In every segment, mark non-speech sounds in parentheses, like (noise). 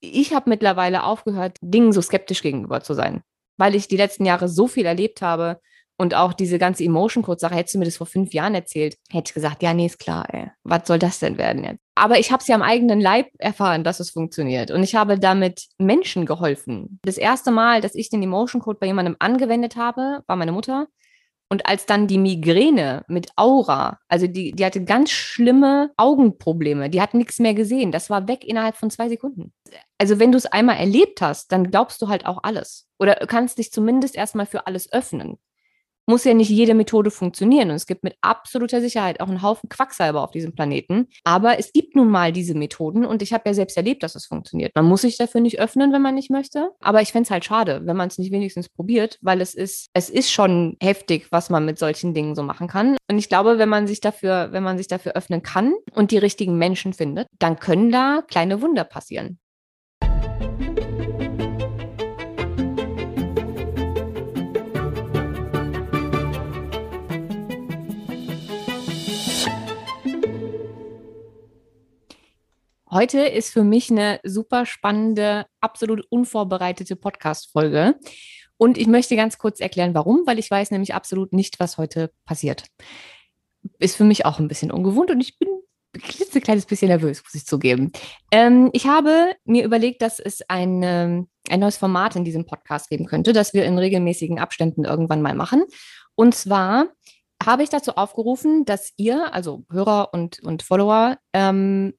ich habe mittlerweile aufgehört, Dingen so skeptisch gegenüber zu sein, weil ich die letzten Jahre so viel erlebt habe und auch diese ganze Emotion Code Sache, hättest du mir das vor fünf Jahren erzählt, hätte ich gesagt, ja, nee, ist klar, ey. Was soll das denn werden jetzt? Aber ich habe es ja am eigenen Leib erfahren, dass es funktioniert. Und ich habe damit Menschen geholfen. Das erste Mal, dass ich den Emotion Code bei jemandem angewendet habe, war meine Mutter. Und als dann die Migräne mit Aura, also die, die hatte ganz schlimme Augenprobleme, die hat nichts mehr gesehen, das war weg innerhalb von zwei Sekunden. Also wenn du es einmal erlebt hast, dann glaubst du halt auch alles. Oder kannst dich zumindest erstmal für alles öffnen muss ja nicht jede Methode funktionieren. Und es gibt mit absoluter Sicherheit auch einen Haufen Quacksalber auf diesem Planeten. Aber es gibt nun mal diese Methoden und ich habe ja selbst erlebt, dass es funktioniert. Man muss sich dafür nicht öffnen, wenn man nicht möchte. Aber ich fände es halt schade, wenn man es nicht wenigstens probiert, weil es ist, es ist schon heftig, was man mit solchen Dingen so machen kann. Und ich glaube, wenn man sich dafür, wenn man sich dafür öffnen kann und die richtigen Menschen findet, dann können da kleine Wunder passieren. Heute ist für mich eine super spannende, absolut unvorbereitete Podcast-Folge. Und ich möchte ganz kurz erklären, warum, weil ich weiß nämlich absolut nicht, was heute passiert. Ist für mich auch ein bisschen ungewohnt und ich bin ein klitzekleines bisschen nervös, muss ich zugeben. Ähm, ich habe mir überlegt, dass es ein, ähm, ein neues Format in diesem Podcast geben könnte, das wir in regelmäßigen Abständen irgendwann mal machen. Und zwar habe ich dazu aufgerufen, dass ihr, also Hörer und, und Follower, ähm,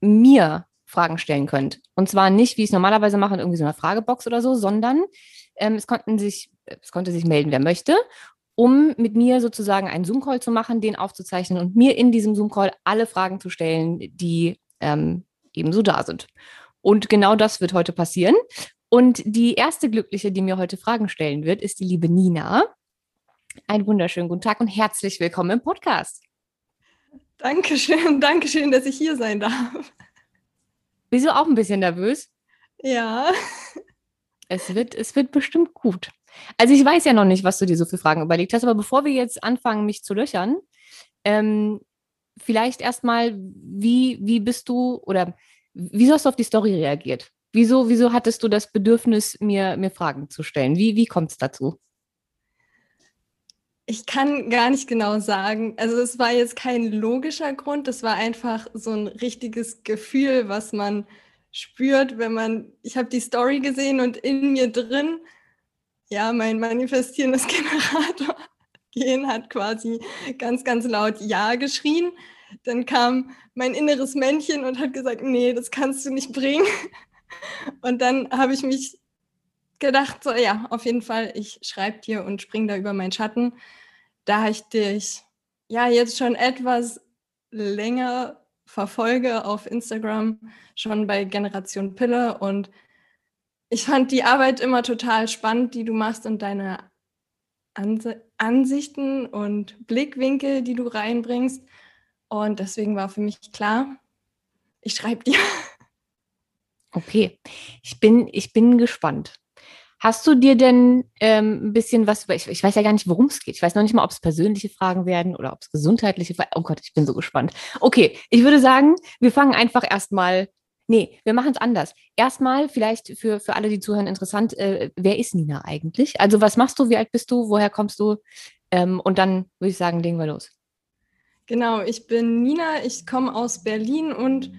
mir Fragen stellen könnt. Und zwar nicht, wie ich es normalerweise mache, in irgendwie so einer Fragebox oder so, sondern ähm, es, konnten sich, es konnte sich melden, wer möchte, um mit mir sozusagen einen Zoom-Call zu machen, den aufzuzeichnen und mir in diesem Zoom-Call alle Fragen zu stellen, die ähm, ebenso da sind. Und genau das wird heute passieren. Und die erste Glückliche, die mir heute Fragen stellen wird, ist die liebe Nina. Einen wunderschönen guten Tag und herzlich willkommen im Podcast. Dankeschön, (laughs) Dankeschön, dass ich hier sein darf. Bist du auch ein bisschen nervös? Ja. Es wird, es wird bestimmt gut. Also ich weiß ja noch nicht, was du dir so für Fragen überlegt hast, aber bevor wir jetzt anfangen, mich zu löchern, ähm, vielleicht erstmal, wie, wie bist du oder wieso hast du auf die Story reagiert? Wieso, wieso hattest du das Bedürfnis, mir, mir Fragen zu stellen? Wie, wie kommt es dazu? Ich kann gar nicht genau sagen. Also es war jetzt kein logischer Grund, es war einfach so ein richtiges Gefühl, was man spürt, wenn man, ich habe die Story gesehen und in mir drin, ja, mein manifestierendes (laughs) Generator gehen hat quasi ganz, ganz laut Ja geschrien. Dann kam mein inneres Männchen und hat gesagt, nee, das kannst du nicht bringen. (laughs) Und dann habe ich mich gedacht, so ja, auf jeden Fall, ich schreibe dir und springe da über meinen Schatten da ich dich ja jetzt schon etwas länger verfolge auf Instagram, schon bei Generation Pille und ich fand die Arbeit immer total spannend, die du machst und deine Ansichten und Blickwinkel, die du reinbringst. Und deswegen war für mich klar, ich schreibe dir. Okay, ich bin, ich bin gespannt. Hast du dir denn ähm, ein bisschen was, ich, ich weiß ja gar nicht, worum es geht. Ich weiß noch nicht mal, ob es persönliche Fragen werden oder ob es gesundheitliche Fragen. Oh Gott, ich bin so gespannt. Okay, ich würde sagen, wir fangen einfach erstmal. Nee, wir machen es anders. Erstmal vielleicht für, für alle, die zuhören, interessant, äh, wer ist Nina eigentlich? Also was machst du, wie alt bist du, woher kommst du? Ähm, und dann würde ich sagen, legen wir los. Genau, ich bin Nina, ich komme aus Berlin und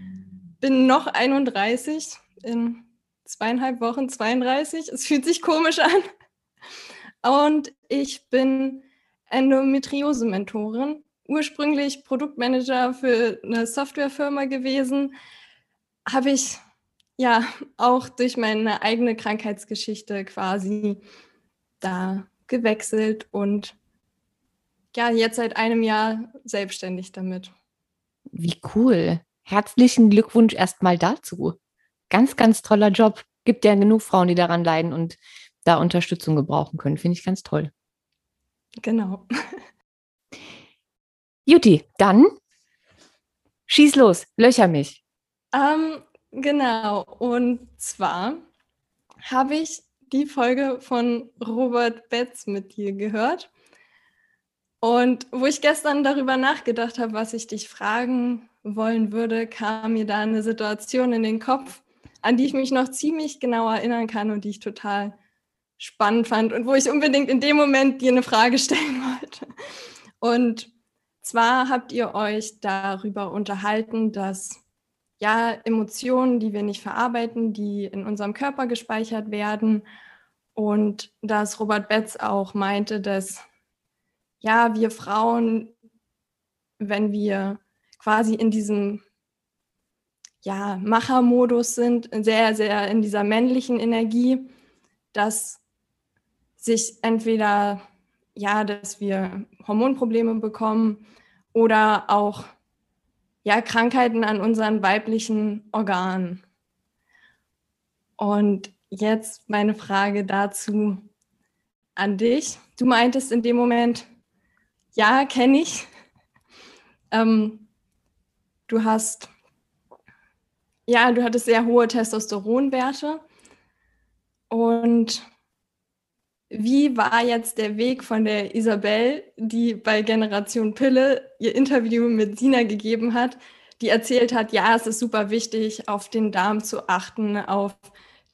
bin noch 31. In zweieinhalb Wochen 32. Es fühlt sich komisch an. Und ich bin Endometriose-Mentorin, ursprünglich Produktmanager für eine Softwarefirma gewesen. Habe ich ja auch durch meine eigene Krankheitsgeschichte quasi da gewechselt und ja, jetzt seit einem Jahr selbstständig damit. Wie cool. Herzlichen Glückwunsch erstmal dazu ganz, ganz toller Job. Gibt ja genug Frauen, die daran leiden und da Unterstützung gebrauchen können. Finde ich ganz toll. Genau. Juti, dann schieß los, löcher mich. Ähm, genau, und zwar habe ich die Folge von Robert Betz mit dir gehört. Und wo ich gestern darüber nachgedacht habe, was ich dich fragen wollen würde, kam mir da eine Situation in den Kopf, an die ich mich noch ziemlich genau erinnern kann und die ich total spannend fand und wo ich unbedingt in dem Moment dir eine Frage (laughs) stellen wollte. Und zwar habt ihr euch darüber unterhalten, dass ja Emotionen, die wir nicht verarbeiten, die in unserem Körper gespeichert werden und dass Robert Betz auch meinte, dass ja wir Frauen, wenn wir quasi in diesem ja, Machermodus sind, sehr, sehr in dieser männlichen Energie, dass sich entweder, ja, dass wir Hormonprobleme bekommen oder auch, ja, Krankheiten an unseren weiblichen Organen. Und jetzt meine Frage dazu an dich. Du meintest in dem Moment, ja, kenne ich. (laughs) Ähm, du hast ja, du hattest sehr hohe Testosteronwerte. Und wie war jetzt der Weg von der Isabel, die bei Generation Pille ihr Interview mit Sina gegeben hat, die erzählt hat, ja, es ist super wichtig, auf den Darm zu achten, auf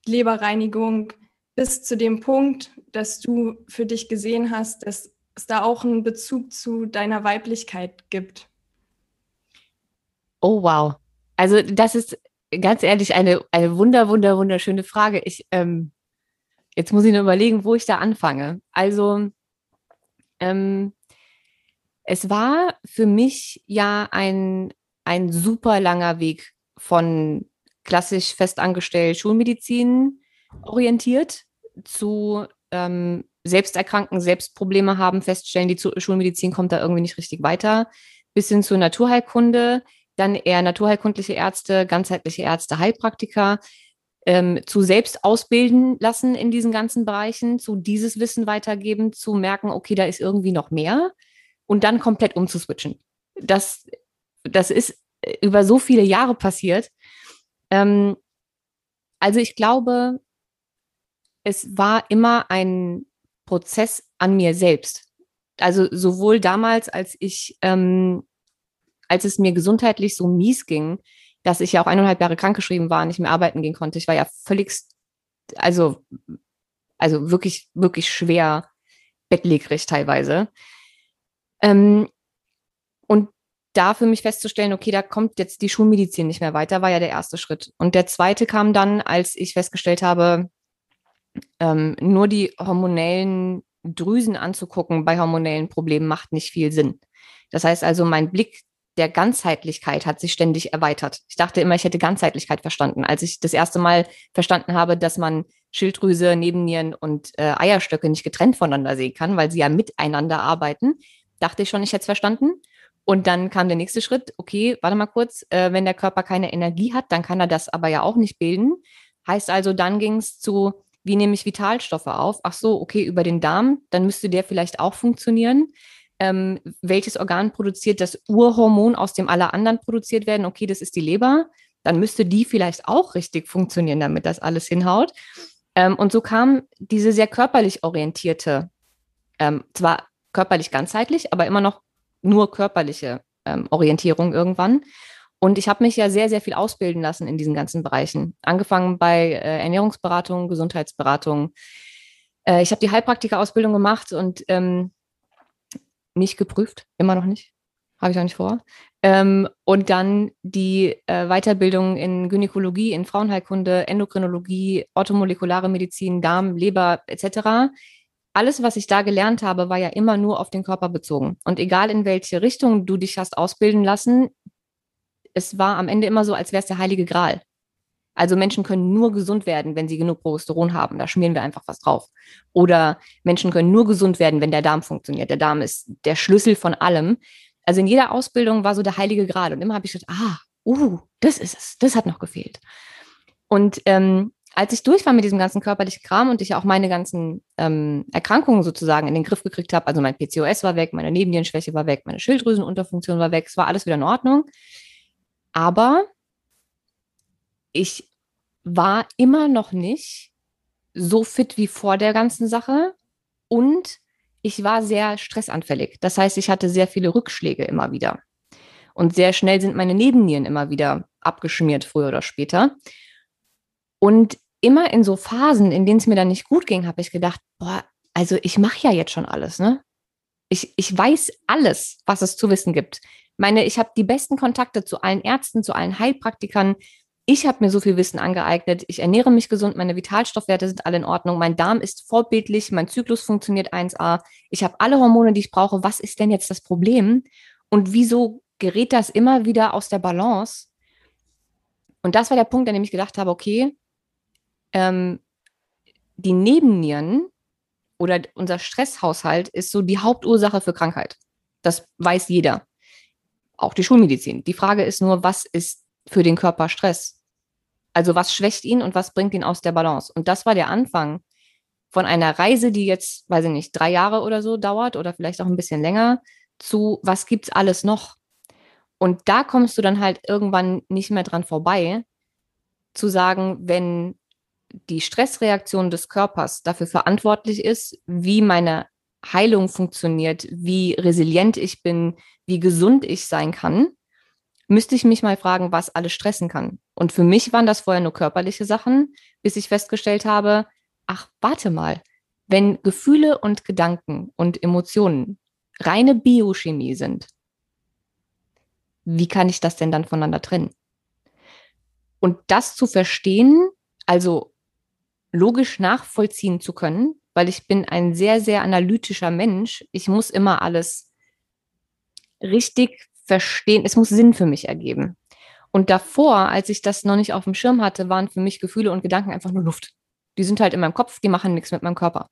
Leberreinigung, bis zu dem Punkt, dass du für dich gesehen hast, dass es da auch einen Bezug zu deiner Weiblichkeit gibt. Oh, wow. Also das ist ganz ehrlich, eine, eine wunder, wunder, wunderschöne Frage. Ich, ähm, jetzt muss ich nur überlegen, wo ich da anfange. Also, ähm, es war für mich ja ein, ein super langer Weg von klassisch festangestellt Schulmedizin orientiert zu ähm, Selbsterkranken, Selbstprobleme haben, feststellen, die Schulmedizin kommt da irgendwie nicht richtig weiter, bis hin zur Naturheilkunde, dann eher naturheilkundliche Ärzte, ganzheitliche Ärzte, Heilpraktiker ähm, zu selbst ausbilden lassen in diesen ganzen Bereichen, zu dieses Wissen weitergeben, zu merken, okay, da ist irgendwie noch mehr und dann komplett umzuswitchen. Das, das ist über so viele Jahre passiert. Ähm, also ich glaube, es war immer ein Prozess an mir selbst. Also sowohl damals, als ich ähm, als es mir gesundheitlich so mies ging, dass ich ja auch eineinhalb Jahre krankgeschrieben war, nicht mehr arbeiten gehen konnte. Ich war ja völlig, also, also wirklich, wirklich schwer bettlägerig teilweise. Ähm, und da für mich festzustellen, okay, da kommt jetzt die Schulmedizin nicht mehr weiter, war ja der erste Schritt. Und der zweite kam dann, als ich festgestellt habe, ähm, nur die hormonellen Drüsen anzugucken bei hormonellen Problemen macht nicht viel Sinn. Das heißt also, mein Blick der Ganzheitlichkeit hat sich ständig erweitert. Ich dachte immer, ich hätte Ganzheitlichkeit verstanden. Als ich das erste Mal verstanden habe, dass man Schilddrüse, Nebennieren und äh, Eierstöcke nicht getrennt voneinander sehen kann, weil sie ja miteinander arbeiten, dachte ich schon, ich hätte es verstanden. Und dann kam der nächste Schritt, okay, warte mal kurz, äh, wenn der Körper keine Energie hat, dann kann er das aber ja auch nicht bilden. Heißt also, dann ging es zu, wie nehme ich Vitalstoffe auf? Ach so, okay, über den Darm, dann müsste der vielleicht auch funktionieren ähm, welches Organ produziert das Urhormon, aus dem alle anderen produziert werden. Okay, das ist die Leber. Dann müsste die vielleicht auch richtig funktionieren, damit das alles hinhaut. Ähm, und so kam diese sehr körperlich orientierte, ähm, zwar körperlich ganzheitlich, aber immer noch nur körperliche ähm, Orientierung irgendwann. Und ich habe mich ja sehr, sehr viel ausbilden lassen in diesen ganzen Bereichen. Angefangen bei äh, Ernährungsberatung, Gesundheitsberatung. Äh, ich habe die Heilpraktika-Ausbildung gemacht und ähm, nicht geprüft, immer noch nicht. Habe ich auch nicht vor. Ähm, und dann die äh, Weiterbildung in Gynäkologie, in Frauenheilkunde, Endokrinologie, orthomolekulare Medizin, Darm, Leber etc. Alles, was ich da gelernt habe, war ja immer nur auf den Körper bezogen. Und egal in welche Richtung du dich hast ausbilden lassen, es war am Ende immer so, als wäre es der heilige Gral. Also Menschen können nur gesund werden, wenn sie genug Progesteron haben. Da schmieren wir einfach was drauf. Oder Menschen können nur gesund werden, wenn der Darm funktioniert. Der Darm ist der Schlüssel von allem. Also in jeder Ausbildung war so der heilige Grad. Und immer habe ich gedacht, ah, uh, das ist es. Das hat noch gefehlt. Und ähm, als ich durch war mit diesem ganzen körperlichen Kram und ich auch meine ganzen ähm, Erkrankungen sozusagen in den Griff gekriegt habe, also mein PCOS war weg, meine Nebennierenschwäche war weg, meine Schilddrüsenunterfunktion war weg, es war alles wieder in Ordnung. Aber ich war immer noch nicht so fit wie vor der ganzen Sache und ich war sehr stressanfällig. Das heißt, ich hatte sehr viele Rückschläge immer wieder. Und sehr schnell sind meine Nebennieren immer wieder abgeschmiert, früher oder später. Und immer in so Phasen, in denen es mir dann nicht gut ging, habe ich gedacht, boah, also ich mache ja jetzt schon alles, ne? Ich, ich weiß alles, was es zu wissen gibt. Meine, ich habe die besten Kontakte zu allen Ärzten, zu allen Heilpraktikern. Ich habe mir so viel Wissen angeeignet. Ich ernähre mich gesund, meine Vitalstoffwerte sind alle in Ordnung, mein Darm ist vorbildlich, mein Zyklus funktioniert 1a. Ich habe alle Hormone, die ich brauche. Was ist denn jetzt das Problem? Und wieso gerät das immer wieder aus der Balance? Und das war der Punkt, an dem ich gedacht habe, okay, ähm, die Nebennieren oder unser Stresshaushalt ist so die Hauptursache für Krankheit. Das weiß jeder. Auch die Schulmedizin. Die Frage ist nur, was ist für den Körper Stress? Also was schwächt ihn und was bringt ihn aus der Balance? Und das war der Anfang von einer Reise, die jetzt, weiß ich nicht, drei Jahre oder so dauert oder vielleicht auch ein bisschen länger, zu was gibt's alles noch? Und da kommst du dann halt irgendwann nicht mehr dran vorbei, zu sagen, wenn die Stressreaktion des Körpers dafür verantwortlich ist, wie meine Heilung funktioniert, wie resilient ich bin, wie gesund ich sein kann, müsste ich mich mal fragen, was alles stressen kann. Und für mich waren das vorher nur körperliche Sachen, bis ich festgestellt habe, ach, warte mal, wenn Gefühle und Gedanken und Emotionen reine Biochemie sind, wie kann ich das denn dann voneinander trennen? Und das zu verstehen, also logisch nachvollziehen zu können, weil ich bin ein sehr, sehr analytischer Mensch. Ich muss immer alles richtig verstehen. Es muss Sinn für mich ergeben. Und davor, als ich das noch nicht auf dem Schirm hatte, waren für mich Gefühle und Gedanken einfach nur Luft. Die sind halt in meinem Kopf, die machen nichts mit meinem Körper.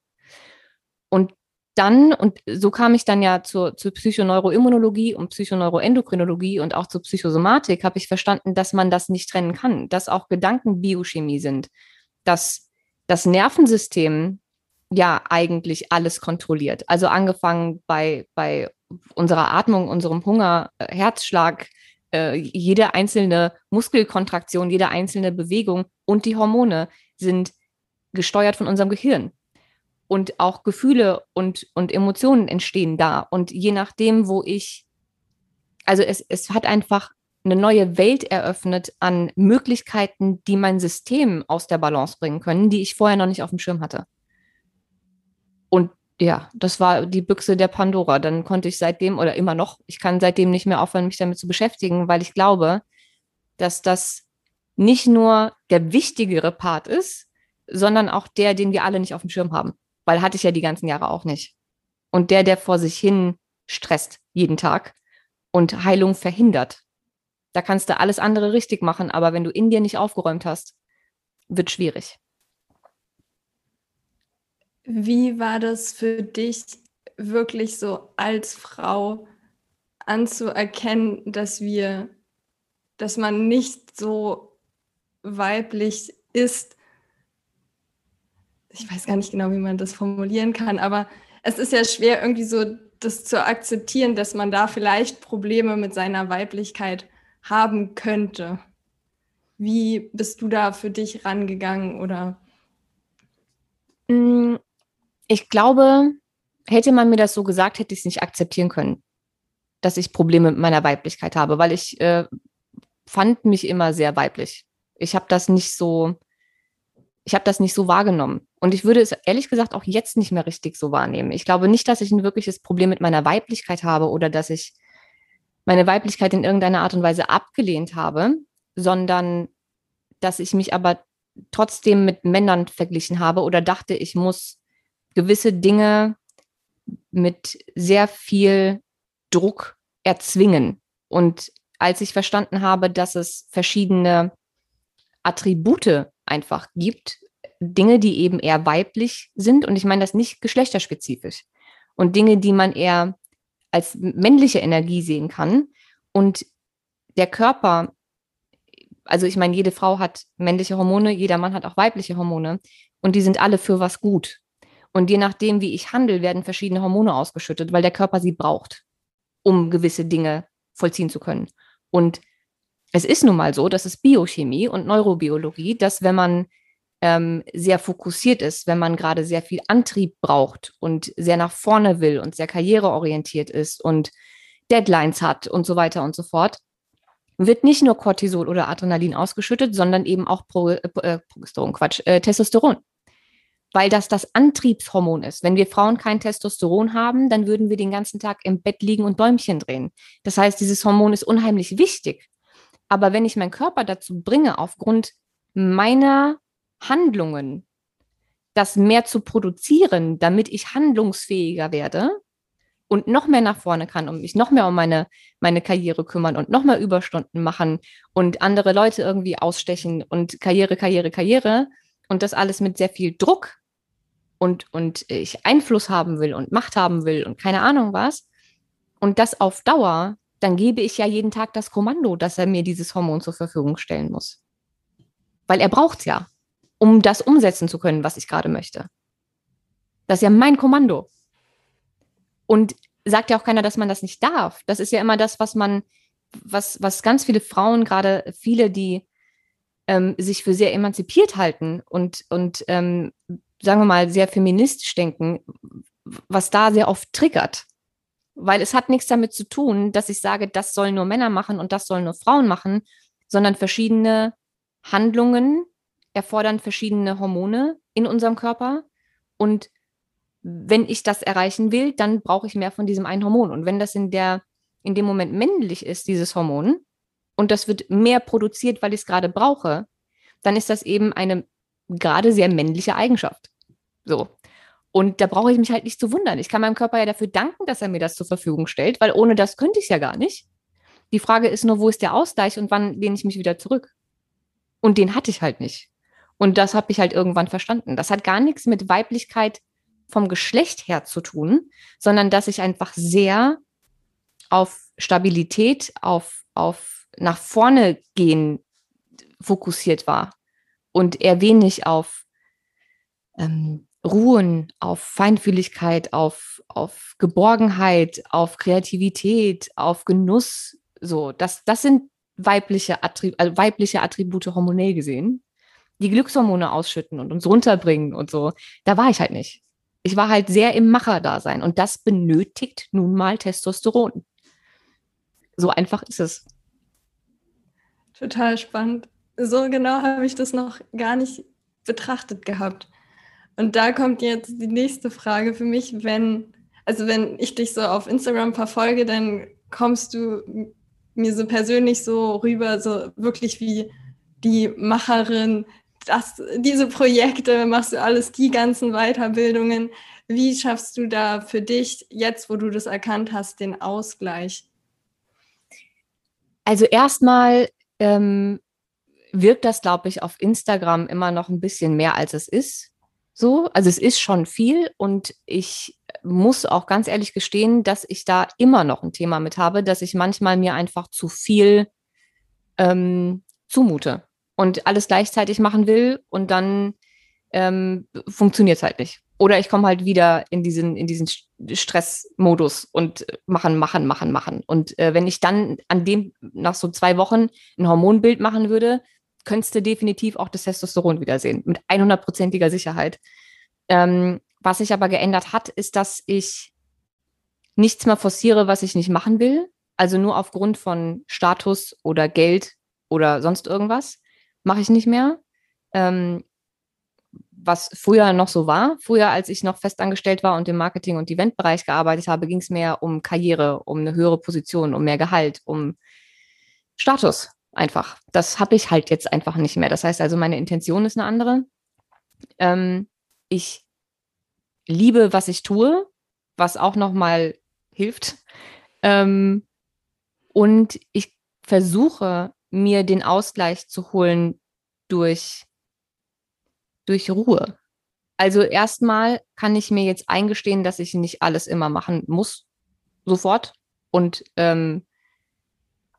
Und dann, und so kam ich dann ja zur, zur Psychoneuroimmunologie und Psychoneuroendokrinologie und auch zur Psychosomatik, habe ich verstanden, dass man das nicht trennen kann, dass auch Gedanken Biochemie sind, dass das Nervensystem ja eigentlich alles kontrolliert. Also angefangen bei, bei unserer Atmung, unserem Hunger, äh, Herzschlag, äh, jede einzelne Muskelkontraktion, jede einzelne Bewegung und die Hormone sind gesteuert von unserem Gehirn. Und auch Gefühle und, und Emotionen entstehen da. Und je nachdem, wo ich, also es, es hat einfach eine neue Welt eröffnet an Möglichkeiten, die mein System aus der Balance bringen können, die ich vorher noch nicht auf dem Schirm hatte. Und ja, das war die Büchse der Pandora. Dann konnte ich seitdem oder immer noch, ich kann seitdem nicht mehr aufhören, mich damit zu beschäftigen, weil ich glaube, dass das nicht nur der wichtigere Part ist, sondern auch der, den wir alle nicht auf dem Schirm haben. Weil hatte ich ja die ganzen Jahre auch nicht. Und der, der vor sich hin stresst jeden Tag und Heilung verhindert. Da kannst du alles andere richtig machen, aber wenn du in dir nicht aufgeräumt hast, wird schwierig. Wie war das für dich wirklich so als Frau anzuerkennen, dass wir, dass man nicht so weiblich ist? Ich weiß gar nicht genau, wie man das formulieren kann, aber es ist ja schwer, irgendwie so das zu akzeptieren, dass man da vielleicht Probleme mit seiner Weiblichkeit haben könnte. Wie bist du da für dich rangegangen oder? Ich glaube, hätte man mir das so gesagt, hätte ich es nicht akzeptieren können, dass ich Probleme mit meiner Weiblichkeit habe, weil ich äh, fand mich immer sehr weiblich. Ich habe das nicht so, ich habe das nicht so wahrgenommen. Und ich würde es ehrlich gesagt auch jetzt nicht mehr richtig so wahrnehmen. Ich glaube nicht, dass ich ein wirkliches Problem mit meiner Weiblichkeit habe oder dass ich meine Weiblichkeit in irgendeiner Art und Weise abgelehnt habe, sondern dass ich mich aber trotzdem mit Männern verglichen habe oder dachte, ich muss gewisse Dinge mit sehr viel Druck erzwingen. Und als ich verstanden habe, dass es verschiedene Attribute einfach gibt, Dinge, die eben eher weiblich sind, und ich meine das nicht geschlechterspezifisch, und Dinge, die man eher als männliche Energie sehen kann. Und der Körper, also ich meine, jede Frau hat männliche Hormone, jeder Mann hat auch weibliche Hormone und die sind alle für was gut. Und je nachdem, wie ich handle, werden verschiedene Hormone ausgeschüttet, weil der Körper sie braucht, um gewisse Dinge vollziehen zu können. Und es ist nun mal so, dass es Biochemie und Neurobiologie, dass wenn man ähm, sehr fokussiert ist, wenn man gerade sehr viel Antrieb braucht und sehr nach vorne will und sehr karriereorientiert ist und Deadlines hat und so weiter und so fort, wird nicht nur Cortisol oder Adrenalin ausgeschüttet, sondern eben auch Pro, äh, Progesteron, Quatsch, äh, Testosteron. Weil das das Antriebshormon ist. Wenn wir Frauen kein Testosteron haben, dann würden wir den ganzen Tag im Bett liegen und Däumchen drehen. Das heißt, dieses Hormon ist unheimlich wichtig. Aber wenn ich meinen Körper dazu bringe, aufgrund meiner Handlungen, das mehr zu produzieren, damit ich handlungsfähiger werde, und noch mehr nach vorne kann und mich noch mehr um meine, meine Karriere kümmern und noch mehr Überstunden machen und andere Leute irgendwie ausstechen und Karriere, Karriere, Karriere und das alles mit sehr viel Druck und, und ich Einfluss haben will und Macht haben will und keine Ahnung was und das auf Dauer, dann gebe ich ja jeden Tag das Kommando, dass er mir dieses Hormon zur Verfügung stellen muss. Weil er braucht es ja, um das umsetzen zu können, was ich gerade möchte. Das ist ja mein Kommando. Und sagt ja auch keiner, dass man das nicht darf. Das ist ja immer das, was man, was, was ganz viele Frauen, gerade viele, die ähm, sich für sehr emanzipiert halten und, und ähm, sagen wir mal, sehr feministisch denken, was da sehr oft triggert. Weil es hat nichts damit zu tun, dass ich sage, das sollen nur Männer machen und das sollen nur Frauen machen, sondern verschiedene Handlungen erfordern verschiedene Hormone in unserem Körper und wenn ich das erreichen will, dann brauche ich mehr von diesem einen Hormon. Und wenn das in der, in dem Moment männlich ist, dieses Hormon, und das wird mehr produziert, weil ich es gerade brauche, dann ist das eben eine gerade sehr männliche Eigenschaft. So. Und da brauche ich mich halt nicht zu wundern. Ich kann meinem Körper ja dafür danken, dass er mir das zur Verfügung stellt, weil ohne das könnte ich es ja gar nicht. Die Frage ist nur, wo ist der Ausgleich und wann lehne ich mich wieder zurück? Und den hatte ich halt nicht. Und das habe ich halt irgendwann verstanden. Das hat gar nichts mit Weiblichkeit vom Geschlecht her zu tun, sondern dass ich einfach sehr auf Stabilität, auf, auf nach vorne gehen fokussiert war und eher wenig auf ähm, Ruhen, auf Feinfühligkeit, auf, auf Geborgenheit, auf Kreativität, auf Genuss. So, das, das sind weibliche, Attrib also weibliche Attribute hormonell gesehen, die Glückshormone ausschütten und uns runterbringen und so. Da war ich halt nicht ich war halt sehr im Macher-Dasein und das benötigt nun mal Testosteron. So einfach ist es. Total spannend. So genau habe ich das noch gar nicht betrachtet gehabt. Und da kommt jetzt die nächste Frage für mich, wenn, also wenn ich dich so auf Instagram verfolge, dann kommst du mir so persönlich so rüber, so wirklich wie die Macherin, das, diese Projekte, machst du alles, die ganzen Weiterbildungen. Wie schaffst du da für dich, jetzt wo du das erkannt hast, den Ausgleich? Also erstmal ähm, wirkt das, glaube ich, auf Instagram immer noch ein bisschen mehr, als es ist. So, also es ist schon viel und ich muss auch ganz ehrlich gestehen, dass ich da immer noch ein Thema mit habe, dass ich manchmal mir einfach zu viel ähm, zumute und alles gleichzeitig machen will und dann ähm, funktioniert es halt nicht. Oder ich komme halt wieder in diesen, in diesen Stressmodus und machen, machen, machen, machen. Und äh, wenn ich dann an dem nach so zwei Wochen ein Hormonbild machen würde, könntest du definitiv auch das Testosteron wiedersehen, mit 100%iger Sicherheit. Ähm, was sich aber geändert hat, ist, dass ich nichts mehr forciere, was ich nicht machen will. Also nur aufgrund von Status oder Geld oder sonst irgendwas mache ich nicht mehr. Ähm, was früher noch so war. Früher, als ich noch festangestellt war und im Marketing- und Eventbereich gearbeitet habe, ging es mehr um Karriere, um eine höhere Position, um mehr Gehalt, um Status einfach. Das habe ich halt jetzt einfach nicht mehr. Das heißt also, meine Intention ist eine andere. Ähm, ich liebe, was ich tue, was auch nochmal hilft. Ähm, und ich versuche mir den Ausgleich zu holen durch, durch Ruhe. Also erstmal kann ich mir jetzt eingestehen, dass ich nicht alles immer machen muss, sofort. Und ähm,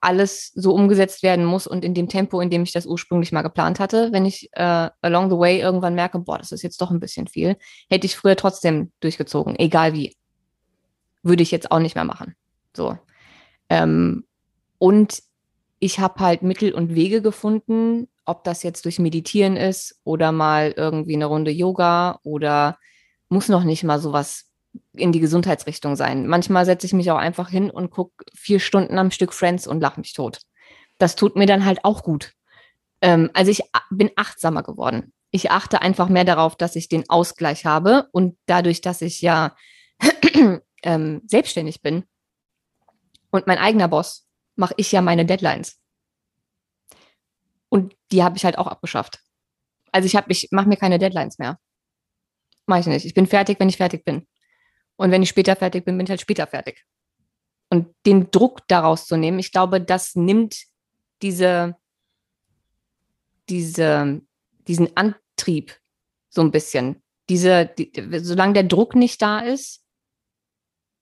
alles so umgesetzt werden muss und in dem Tempo, in dem ich das ursprünglich mal geplant hatte. Wenn ich äh, along the way irgendwann merke, boah, das ist jetzt doch ein bisschen viel, hätte ich früher trotzdem durchgezogen, egal wie. Würde ich jetzt auch nicht mehr machen. So. Ähm, und ich habe halt Mittel und Wege gefunden, ob das jetzt durch Meditieren ist oder mal irgendwie eine Runde Yoga oder muss noch nicht mal sowas in die Gesundheitsrichtung sein. Manchmal setze ich mich auch einfach hin und gucke vier Stunden am Stück Friends und lache mich tot. das tut mir dann halt auch gut. Ähm, also ich bin achtsamer geworden. Ich achte einfach mehr darauf, dass ich den Ausgleich habe und dadurch, dass ich ja (clears throat) ähm, selbstständig bin und mein eigener Boss, mache ich ja meine Deadlines. Und die habe ich halt auch abgeschafft. Also ich habe, ich mache mir keine Deadlines mehr. Mache ich nicht. Ich bin fertig, wenn ich fertig bin. Und wenn ich später fertig bin, bin ich halt später fertig. Und den Druck daraus zu nehmen, ich glaube, das nimmt diese, diese, diesen Antrieb so ein bisschen. Diese, die, solange der Druck nicht da ist,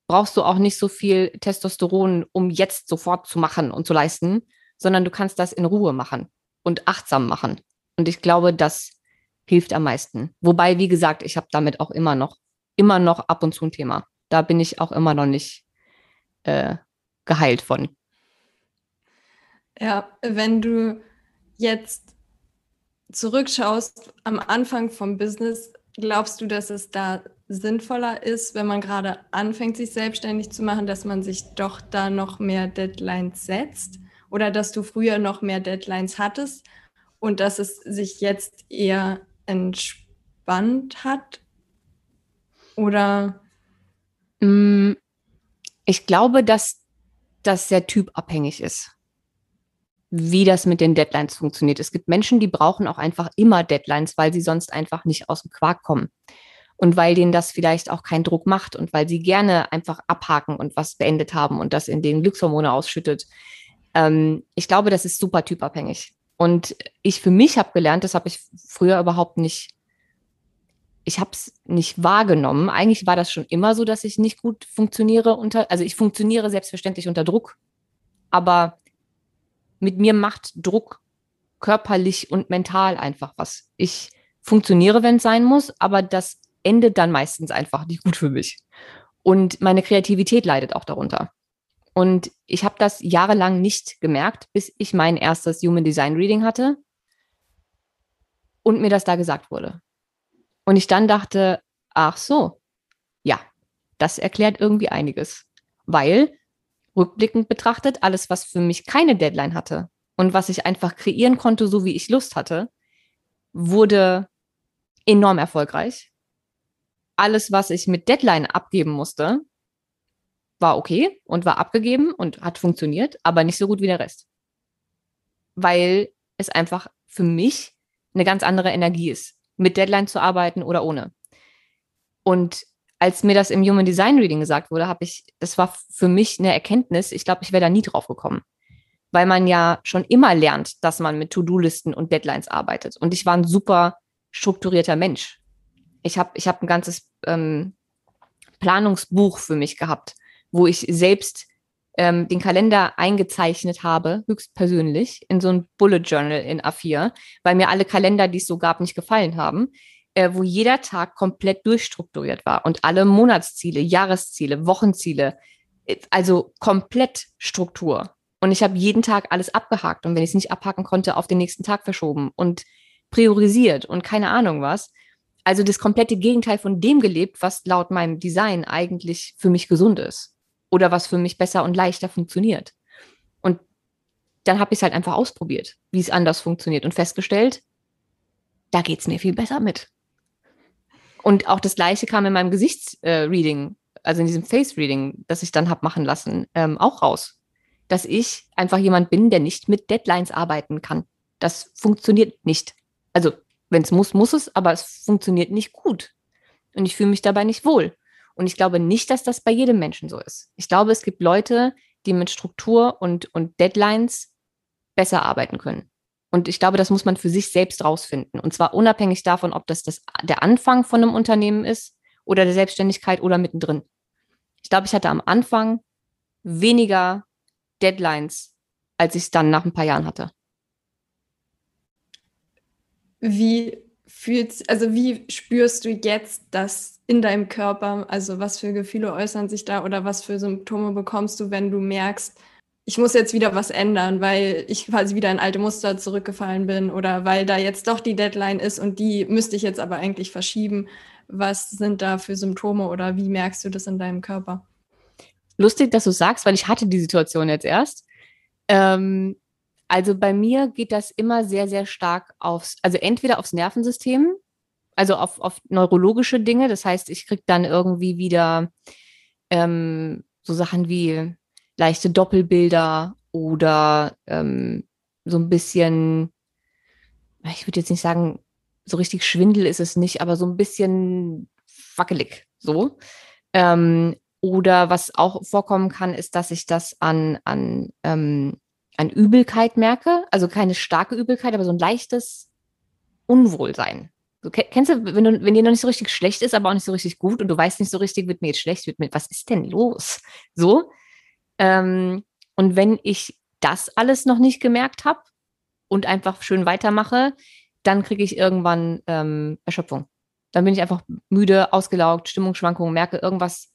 brauchst du auch nicht so viel Testosteron, um jetzt sofort zu machen und zu leisten, sondern du kannst das in Ruhe machen und achtsam machen. Und ich glaube, das hilft am meisten. Wobei, wie gesagt, ich habe damit auch immer noch, immer noch ab und zu ein Thema. Da bin ich auch immer noch nicht äh, geheilt von. Ja, wenn du jetzt zurückschaust am Anfang vom Business, glaubst du, dass es da sinnvoller ist, wenn man gerade anfängt, sich selbstständig zu machen, dass man sich doch da noch mehr Deadlines setzt? Oder dass du früher noch mehr Deadlines hattest und dass es sich jetzt eher entspannt hat? Oder? Mm, ich glaube, dass das sehr typabhängig ist, wie das mit den Deadlines funktioniert. Es gibt Menschen, die brauchen auch einfach immer Deadlines, weil sie sonst einfach nicht aus dem Quark kommen. Und weil denen das vielleicht auch keinen Druck macht und weil sie gerne einfach abhaken und was beendet haben und das in den Glückshormone ausschüttet. Ähm, ich glaube, das ist super typabhängig. Und ich für mich habe gelernt, das habe ich früher überhaupt nicht ich habe es nicht wahrgenommen. Eigentlich war das schon immer so, dass ich nicht gut funktioniere unter, also ich funktioniere selbstverständlich unter Druck, aber mit mir macht Druck körperlich und mental einfach was. Ich funktioniere, wenn es sein muss, aber das endet dann meistens einfach nicht gut für mich. Und meine Kreativität leidet auch darunter. Und ich habe das jahrelang nicht gemerkt, bis ich mein erstes Human Design Reading hatte und mir das da gesagt wurde. Und ich dann dachte, ach so, ja, das erklärt irgendwie einiges. Weil, rückblickend betrachtet, alles, was für mich keine Deadline hatte und was ich einfach kreieren konnte, so wie ich Lust hatte, wurde enorm erfolgreich. Alles, was ich mit Deadline abgeben musste, war okay und war abgegeben und hat funktioniert, aber nicht so gut wie der Rest. Weil es einfach für mich eine ganz andere Energie ist mit Deadline zu arbeiten oder ohne. Und als mir das im Human Design Reading gesagt wurde, habe ich, das war für mich eine Erkenntnis, ich glaube, ich wäre da nie drauf gekommen. Weil man ja schon immer lernt, dass man mit To-Do-Listen und Deadlines arbeitet. Und ich war ein super strukturierter Mensch. Ich habe ich hab ein ganzes ähm, Planungsbuch für mich gehabt, wo ich selbst ähm, den Kalender eingezeichnet habe, höchstpersönlich, in so ein Bullet Journal in A4, weil mir alle Kalender, die es so gab, nicht gefallen haben, äh, wo jeder Tag komplett durchstrukturiert war und alle Monatsziele, Jahresziele, Wochenziele, äh, also komplett Struktur. Und ich habe jeden Tag alles abgehakt und wenn ich es nicht abhaken konnte, auf den nächsten Tag verschoben und priorisiert und keine Ahnung was. Also das komplette Gegenteil von dem gelebt, was laut meinem Design eigentlich für mich gesund ist oder was für mich besser und leichter funktioniert. Und dann habe ich es halt einfach ausprobiert, wie es anders funktioniert und festgestellt, da geht es mir viel besser mit. Und auch das Gleiche kam in meinem Gesichtsreading, also in diesem Face-Reading, das ich dann habe machen lassen, ähm, auch raus. Dass ich einfach jemand bin, der nicht mit Deadlines arbeiten kann. Das funktioniert nicht. Also, wenn es muss, muss es, aber es funktioniert nicht gut. Und ich fühle mich dabei nicht wohl. Und ich glaube nicht, dass das bei jedem Menschen so ist. Ich glaube, es gibt Leute, die mit Struktur und, und Deadlines besser arbeiten können. Und ich glaube, das muss man für sich selbst rausfinden. Und zwar unabhängig davon, ob das, das der Anfang von einem Unternehmen ist oder der Selbstständigkeit oder mittendrin. Ich glaube, ich hatte am Anfang weniger Deadlines, als ich es dann nach ein paar Jahren hatte. Wie fühlst, also wie spürst du jetzt das in deinem Körper? Also was für Gefühle äußern sich da oder was für Symptome bekommst du, wenn du merkst, ich muss jetzt wieder was ändern, weil ich quasi wieder in alte Muster zurückgefallen bin oder weil da jetzt doch die Deadline ist und die müsste ich jetzt aber eigentlich verschieben. Was sind da für Symptome oder wie merkst du das in deinem Körper? Lustig, dass du sagst, weil ich hatte die Situation jetzt erst. Ähm, Also bei mir geht das immer sehr, sehr stark aufs, also entweder aufs Nervensystem, also auf, auf neurologische Dinge. Das heißt, ich kriege dann irgendwie wieder ähm, so Sachen wie leichte Doppelbilder oder ähm, so ein bisschen, ich würde jetzt nicht sagen, so richtig Schwindel ist es nicht, aber so ein bisschen wackelig so. Ähm, oder was auch vorkommen kann, ist, dass ich das an, an, ähm, an Übelkeit merke. Also keine starke Übelkeit, aber so ein leichtes Unwohlsein. So, kennst du, wenn, du, wenn dir noch nicht so richtig schlecht ist, aber auch nicht so richtig gut und du weißt nicht so richtig, wird mir jetzt schlecht, wird mir, was ist denn los? So. Ähm, und wenn ich das alles noch nicht gemerkt habe und einfach schön weitermache, dann kriege ich irgendwann ähm, Erschöpfung. Dann bin ich einfach müde, ausgelaugt, Stimmungsschwankungen, merke, irgendwas,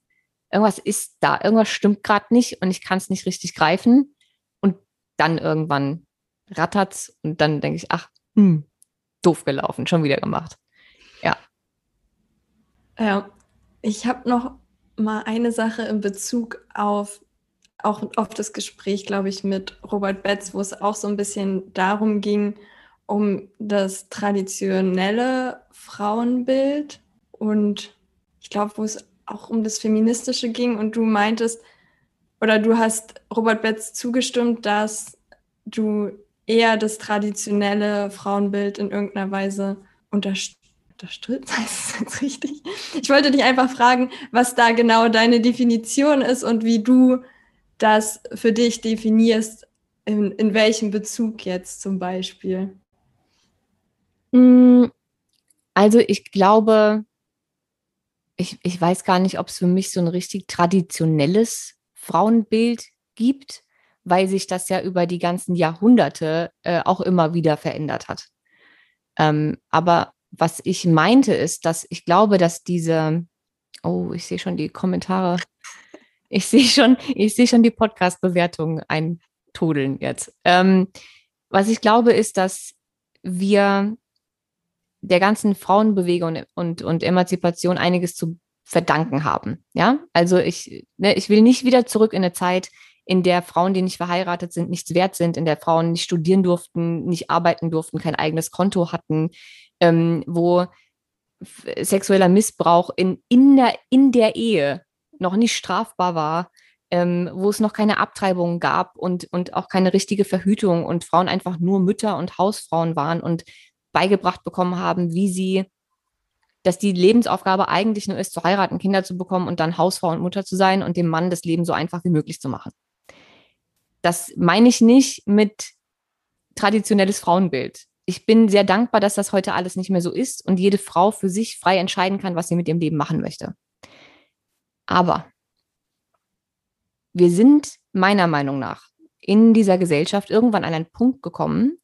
irgendwas ist da, irgendwas stimmt gerade nicht und ich kann es nicht richtig greifen. Dann irgendwann rattert's und dann denke ich, ach, hm, doof gelaufen, schon wieder gemacht. Ja. Ja, ich habe noch mal eine Sache in Bezug auf auch auf das Gespräch, glaube ich, mit Robert Betz, wo es auch so ein bisschen darum ging, um das traditionelle Frauenbild und ich glaube, wo es auch um das Feministische ging und du meintest, oder du hast Robert Betz zugestimmt, dass du eher das traditionelle Frauenbild in irgendeiner Weise unterstützt. (laughs) Heißt es jetzt richtig? Ich wollte dich einfach fragen, was da genau deine Definition ist und wie du das für dich definierst, in, in welchem Bezug jetzt zum Beispiel. Mm, also ich glaube, ich, ich weiß gar nicht, ob es für mich so ein richtig traditionelles Frauenbild gibt, weil sich das ja über die ganzen Jahrhunderte äh, auch immer wieder verändert hat. Ähm, aber was ich meinte, ist, dass ich glaube, dass diese, oh, ich sehe schon die Kommentare, ich sehe schon, ich sehe schon die Podcast-Bewertungen eintodeln jetzt. Ähm, was ich glaube, ist, dass wir der ganzen Frauenbewegung und, und, und Emanzipation einiges zu verdanken haben. Ja, also ich, ne, ich will nicht wieder zurück in eine Zeit, in der Frauen, die nicht verheiratet sind, nichts wert sind, in der Frauen nicht studieren durften, nicht arbeiten durften, kein eigenes Konto hatten, ähm, wo sexueller Missbrauch in, in, der, in der Ehe noch nicht strafbar war, ähm, wo es noch keine Abtreibung gab und, und auch keine richtige Verhütung und Frauen einfach nur Mütter und Hausfrauen waren und beigebracht bekommen haben, wie sie, dass die Lebensaufgabe eigentlich nur ist, zu heiraten, Kinder zu bekommen und dann Hausfrau und Mutter zu sein und dem Mann das Leben so einfach wie möglich zu machen. Das meine ich nicht mit traditionelles Frauenbild. Ich bin sehr dankbar, dass das heute alles nicht mehr so ist und jede Frau für sich frei entscheiden kann, was sie mit dem Leben machen möchte. Aber wir sind meiner Meinung nach in dieser Gesellschaft irgendwann an einen Punkt gekommen,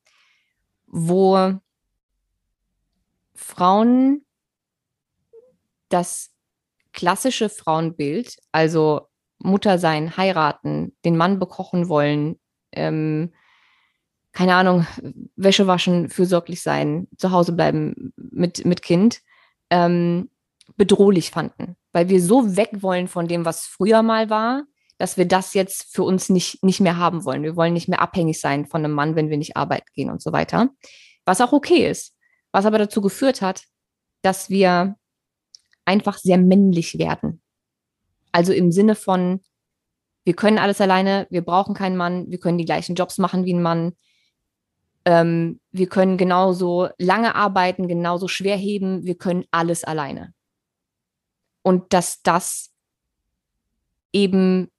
wo Frauen das klassische Frauenbild, also Mutter sein, heiraten, den Mann bekochen wollen, ähm, keine Ahnung, Wäsche waschen, fürsorglich sein, zu Hause bleiben mit, mit Kind, ähm, bedrohlich fanden weil wir so weg wollen von dem, was früher mal war, dass wir das jetzt für uns nicht, nicht mehr haben wollen. Wir wollen nicht mehr abhängig sein von einem Mann, wenn wir nicht arbeiten gehen und so weiter. Was auch okay ist. Was aber dazu geführt hat, dass wir einfach sehr männlich werden. Also im Sinne von, wir können alles alleine, wir brauchen keinen Mann, wir können die gleichen Jobs machen wie ein Mann, ähm, wir können genauso lange arbeiten, genauso schwer heben, wir können alles alleine und dass das eben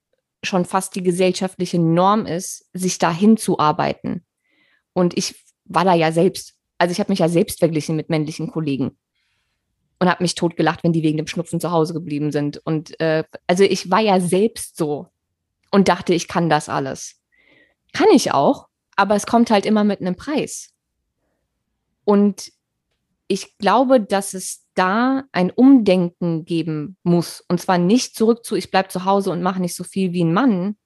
schon fast die gesellschaftliche Norm ist, sich dahin zu arbeiten. Und ich war da ja selbst, also ich habe mich ja selbst verglichen mit männlichen Kollegen und habe mich totgelacht, wenn die wegen dem Schnupfen zu Hause geblieben sind. Und äh, also ich war ja selbst so und dachte, ich kann das alles. Kann ich auch, aber es kommt halt immer mit einem Preis. Und ich glaube, dass es da ein Umdenken geben muss. Und zwar nicht zurück zu, ich bleibe zu Hause und mache nicht so viel wie ein Mann,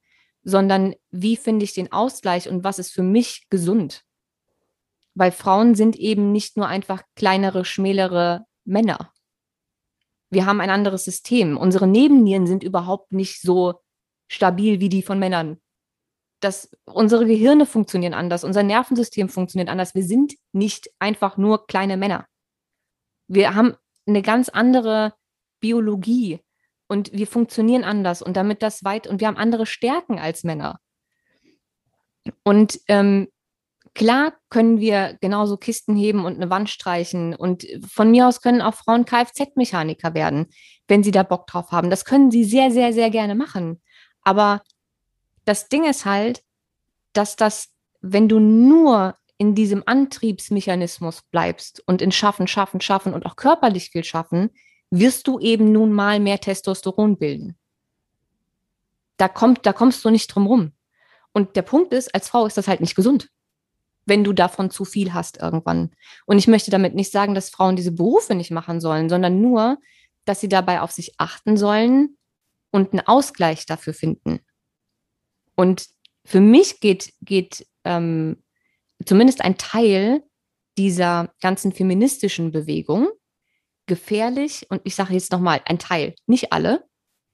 sondern wie finde ich den Ausgleich und was ist für mich gesund? Weil Frauen sind eben nicht nur einfach kleinere, schmälere Männer. Wir haben ein anderes System. Unsere Nebennieren sind überhaupt nicht so stabil wie die von Männern. dass unsere Gehirne funktionieren anders, unser Nervensystem funktioniert anders. Wir sind nicht einfach nur kleine Männer. Wir haben eine ganz andere Biologie und wir funktionieren anders und damit das weit und wir haben andere Stärken als Männer. Und ähm, klar können wir genauso Kisten heben und eine Wand streichen und von mir aus können auch Frauen Kfz-Mechaniker werden, wenn sie da Bock drauf haben. Das können sie sehr, sehr, sehr gerne machen. Aber das Ding ist halt, dass das, wenn du nur in diesem Antriebsmechanismus bleibst und in Schaffen, Schaffen, Schaffen und auch körperlich viel schaffen, wirst du eben nun mal mehr Testosteron bilden. Da, kommt, da kommst du nicht drum rum. Und der Punkt ist, als Frau ist das halt nicht gesund, wenn du davon zu viel hast irgendwann. Und ich möchte damit nicht sagen, dass Frauen diese Berufe nicht machen sollen, sondern nur, dass sie dabei auf sich achten sollen und einen Ausgleich dafür finden. Und für mich geht, geht ähm, zumindest ein Teil dieser ganzen feministischen Bewegung gefährlich, und ich sage jetzt nochmal, ein Teil, nicht alle.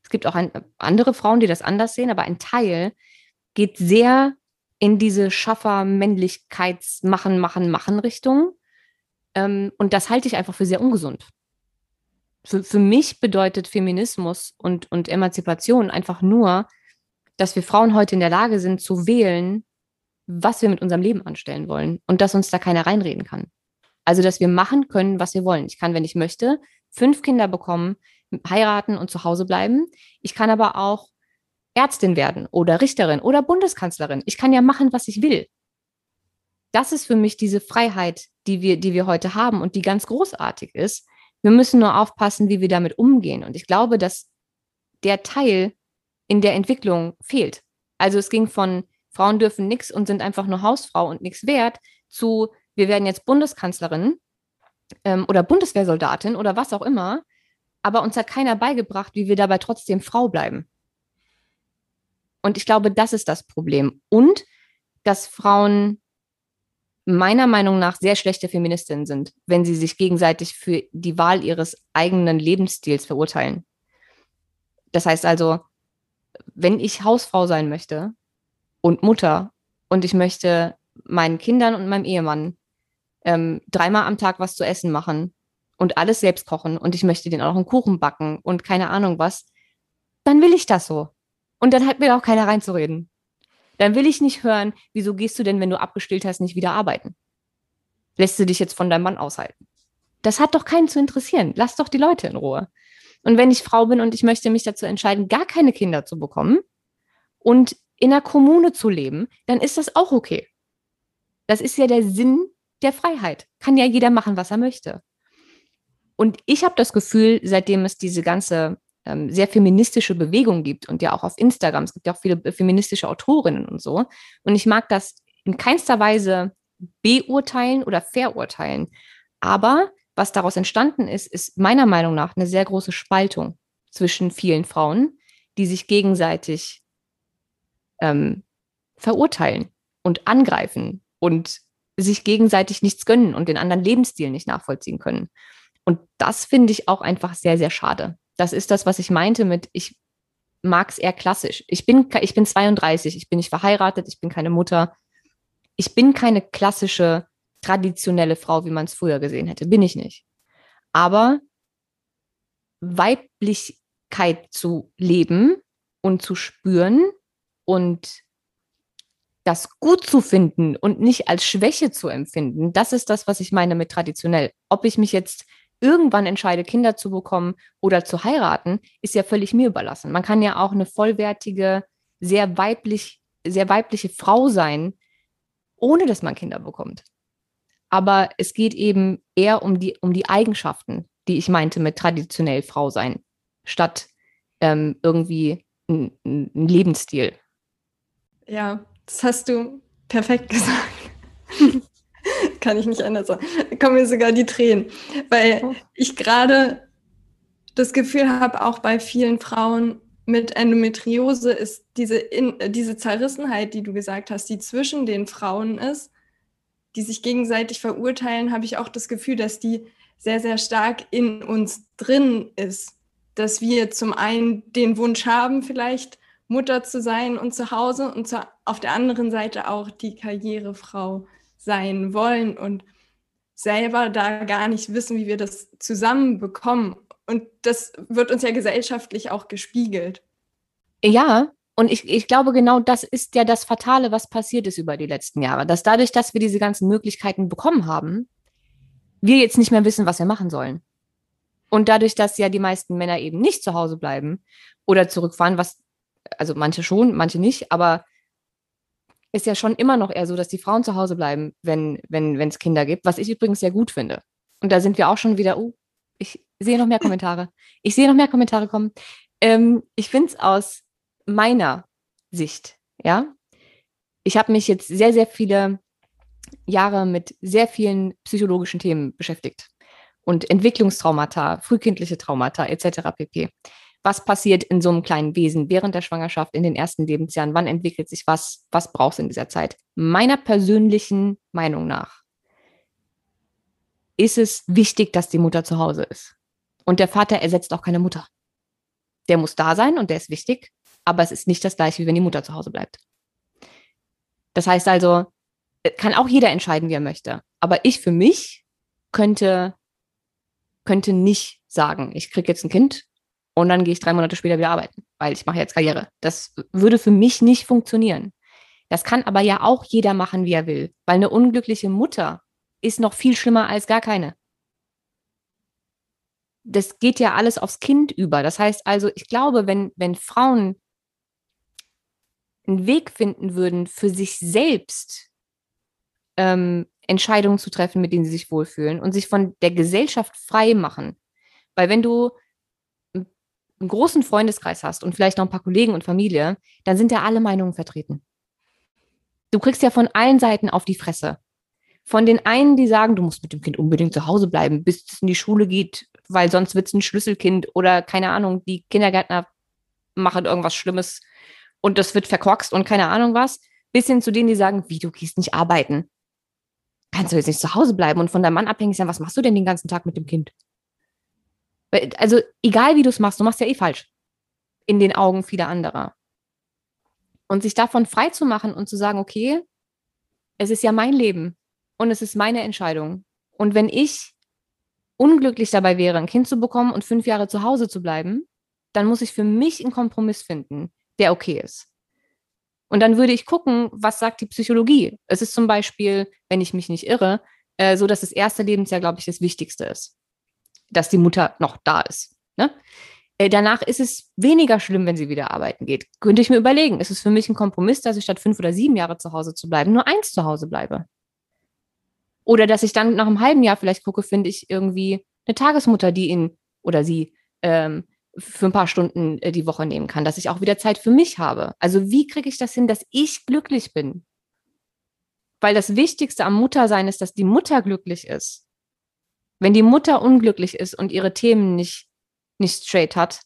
Es gibt auch ein, andere Frauen, die das anders sehen, aber ein Teil geht sehr in diese Schaffer-Männlichkeits-Machen, Machen, Machen-Richtung. Ähm, und das halte ich einfach für sehr ungesund. Für, für mich bedeutet Feminismus und, und Emanzipation einfach nur, dass wir Frauen heute in der Lage sind zu wählen, was wir mit unserem Leben anstellen wollen und dass uns da keiner reinreden kann. Also, dass wir machen können, was wir wollen. Ich kann, wenn ich möchte, fünf Kinder bekommen, heiraten und zu Hause bleiben. Ich kann aber auch Ärztin werden oder Richterin oder Bundeskanzlerin. Ich kann ja machen, was ich will. Das ist für mich diese Freiheit, die wir, die wir heute haben und die ganz großartig ist. Wir müssen nur aufpassen, wie wir damit umgehen. Und ich glaube, dass der Teil in der Entwicklung fehlt. Also es ging von Frauen dürfen nichts und sind einfach nur Hausfrau und nichts wert zu wir werden jetzt Bundeskanzlerin ähm, oder Bundeswehrsoldatin oder was auch immer, aber uns hat keiner beigebracht, wie wir dabei trotzdem Frau bleiben. Und ich glaube, das ist das Problem. Und dass Frauen meiner Meinung nach sehr schlechte Feministinnen sind, wenn sie sich gegenseitig für die Wahl ihres eigenen Lebensstils verurteilen. Das heißt also, wenn ich Hausfrau sein möchte und Mutter und ich möchte meinen Kindern und meinem Ehemann ähm, dreimal am Tag was zu essen machen und alles selbst kochen und ich möchte den auch noch einen Kuchen backen und keine Ahnung was, dann will ich das so. Und dann hat mir auch keiner reinzureden. Dann will ich nicht hören, wieso gehst du denn, wenn du abgestillt hast, nicht wieder arbeiten? Lässt du dich jetzt von deinem Mann aushalten? Das hat doch keinen zu interessieren. Lass doch die Leute in Ruhe. Und wenn ich Frau bin und ich möchte mich dazu entscheiden, gar keine Kinder zu bekommen und in einer Kommune zu leben, dann ist das auch okay. Das ist ja der Sinn der Freiheit. Kann ja jeder machen, was er möchte. Und ich habe das Gefühl, seitdem es diese ganze ähm, sehr feministische Bewegung gibt und ja auch auf Instagram, es gibt ja auch viele feministische Autorinnen und so. Und ich mag das in keinster Weise beurteilen oder verurteilen. Aber was daraus entstanden ist, ist meiner Meinung nach eine sehr große Spaltung zwischen vielen Frauen, die sich gegenseitig ähm, verurteilen und angreifen und sich gegenseitig nichts gönnen und den anderen Lebensstil nicht nachvollziehen können. Und das finde ich auch einfach sehr, sehr schade. Das ist das, was ich meinte mit, ich mag es eher klassisch. Ich bin, ich bin 32, ich bin nicht verheiratet, ich bin keine Mutter. Ich bin keine klassische, traditionelle Frau, wie man es früher gesehen hätte. Bin ich nicht. Aber Weiblichkeit zu leben und zu spüren und das gut zu finden und nicht als Schwäche zu empfinden, das ist das, was ich meine mit traditionell. Ob ich mich jetzt irgendwann entscheide, Kinder zu bekommen oder zu heiraten, ist ja völlig mir überlassen. Man kann ja auch eine vollwertige, sehr weiblich, sehr weibliche Frau sein, ohne dass man Kinder bekommt. Aber es geht eben eher um die, um die Eigenschaften, die ich meinte mit traditionell Frau sein, statt ähm, irgendwie ein, ein Lebensstil. Ja, das hast du perfekt (laughs) gesagt. (laughs) Kann ich nicht anders sagen. Da kommen mir sogar die Tränen, weil oh. ich gerade das Gefühl habe, auch bei vielen Frauen mit Endometriose ist diese, in, diese Zerrissenheit, die du gesagt hast, die zwischen den Frauen ist, die sich gegenseitig verurteilen, habe ich auch das Gefühl, dass die sehr, sehr stark in uns drin ist. Dass wir zum einen den Wunsch haben, vielleicht Mutter zu sein und zu Hause und zu, auf der anderen Seite auch die Karrierefrau sein wollen und selber da gar nicht wissen, wie wir das zusammenbekommen. Und das wird uns ja gesellschaftlich auch gespiegelt. Ja, und ich, ich glaube, genau das ist ja das Fatale, was passiert ist über die letzten Jahre. Dass dadurch, dass wir diese ganzen Möglichkeiten bekommen haben, wir jetzt nicht mehr wissen, was wir machen sollen. Und dadurch, dass ja die meisten Männer eben nicht zu Hause bleiben oder zurückfahren, was, also manche schon, manche nicht, aber ist ja schon immer noch eher so, dass die Frauen zu Hause bleiben, wenn wenn wenn, es Kinder gibt, was ich übrigens sehr gut finde. Und da sind wir auch schon wieder, oh, ich sehe noch mehr Kommentare. Ich sehe noch mehr Kommentare kommen. Ähm, ich finde es aus meiner Sicht, ja. Ich habe mich jetzt sehr, sehr viele Jahre mit sehr vielen psychologischen Themen beschäftigt und Entwicklungstraumata, frühkindliche Traumata etc. pp. Was passiert in so einem kleinen Wesen während der Schwangerschaft, in den ersten Lebensjahren? Wann entwickelt sich was? Was brauchst du in dieser Zeit? Meiner persönlichen Meinung nach ist es wichtig, dass die Mutter zu Hause ist. Und der Vater ersetzt auch keine Mutter. Der muss da sein und der ist wichtig, aber es ist nicht das gleiche, wie wenn die Mutter zu Hause bleibt. Das heißt also, äh, kann auch jeder entscheiden, wie er möchte. Aber ich für mich könnte, könnte nicht sagen, ich kriege jetzt ein Kind und dann gehe ich drei Monate später wieder arbeiten, weil ich mache jetzt Karriere. Das würde für mich nicht funktionieren. Das kann aber ja auch jeder machen, wie er will, weil eine unglückliche Mutter ist noch viel schlimmer als gar keine. Das geht ja alles aufs Kind über. Das heißt also, ich glaube, wenn, wenn Frauen einen Weg finden würden, für sich selbst ähm, Entscheidungen zu treffen, mit denen sie sich wohlfühlen und sich von der Gesellschaft frei machen. Weil wenn du einen großen Freundeskreis hast und vielleicht noch ein paar Kollegen und Familie, dann sind ja alle Meinungen vertreten. Du kriegst ja von allen Seiten auf die Fresse. Von den einen, die sagen, du musst mit dem Kind unbedingt zu Hause bleiben, bis es in die Schule geht, weil sonst wird es ein Schlüsselkind oder keine Ahnung, die Kindergärtner machen irgendwas Schlimmes und das wird verkorkst und keine Ahnung was, bis hin zu denen, die sagen, wie, du gehst nicht arbeiten. Kannst du jetzt nicht zu Hause bleiben und von deinem Mann abhängig sein, was machst du denn den ganzen Tag mit dem Kind? Also, egal wie du es machst, du machst ja eh falsch. In den Augen vieler anderer. Und sich davon frei zu machen und zu sagen, okay, es ist ja mein Leben und es ist meine Entscheidung. Und wenn ich unglücklich dabei wäre, ein Kind zu bekommen und fünf Jahre zu Hause zu bleiben, dann muss ich für mich einen Kompromiss finden, der okay ist. Und dann würde ich gucken, was sagt die Psychologie. Es ist zum Beispiel, wenn ich mich nicht irre, äh, so, dass das erste Lebensjahr, glaube ich, das Wichtigste ist dass die Mutter noch da ist. Ne? Äh, danach ist es weniger schlimm, wenn sie wieder arbeiten geht. Könnte ich mir überlegen, ist es für mich ein Kompromiss, dass ich statt fünf oder sieben Jahre zu Hause zu bleiben, nur eins zu Hause bleibe? Oder dass ich dann nach einem halben Jahr vielleicht gucke, finde ich irgendwie eine Tagesmutter, die ihn oder sie ähm, für ein paar Stunden äh, die Woche nehmen kann, dass ich auch wieder Zeit für mich habe. Also wie kriege ich das hin, dass ich glücklich bin? Weil das Wichtigste am Muttersein ist, dass die Mutter glücklich ist. Wenn die Mutter unglücklich ist und ihre Themen nicht, nicht straight hat,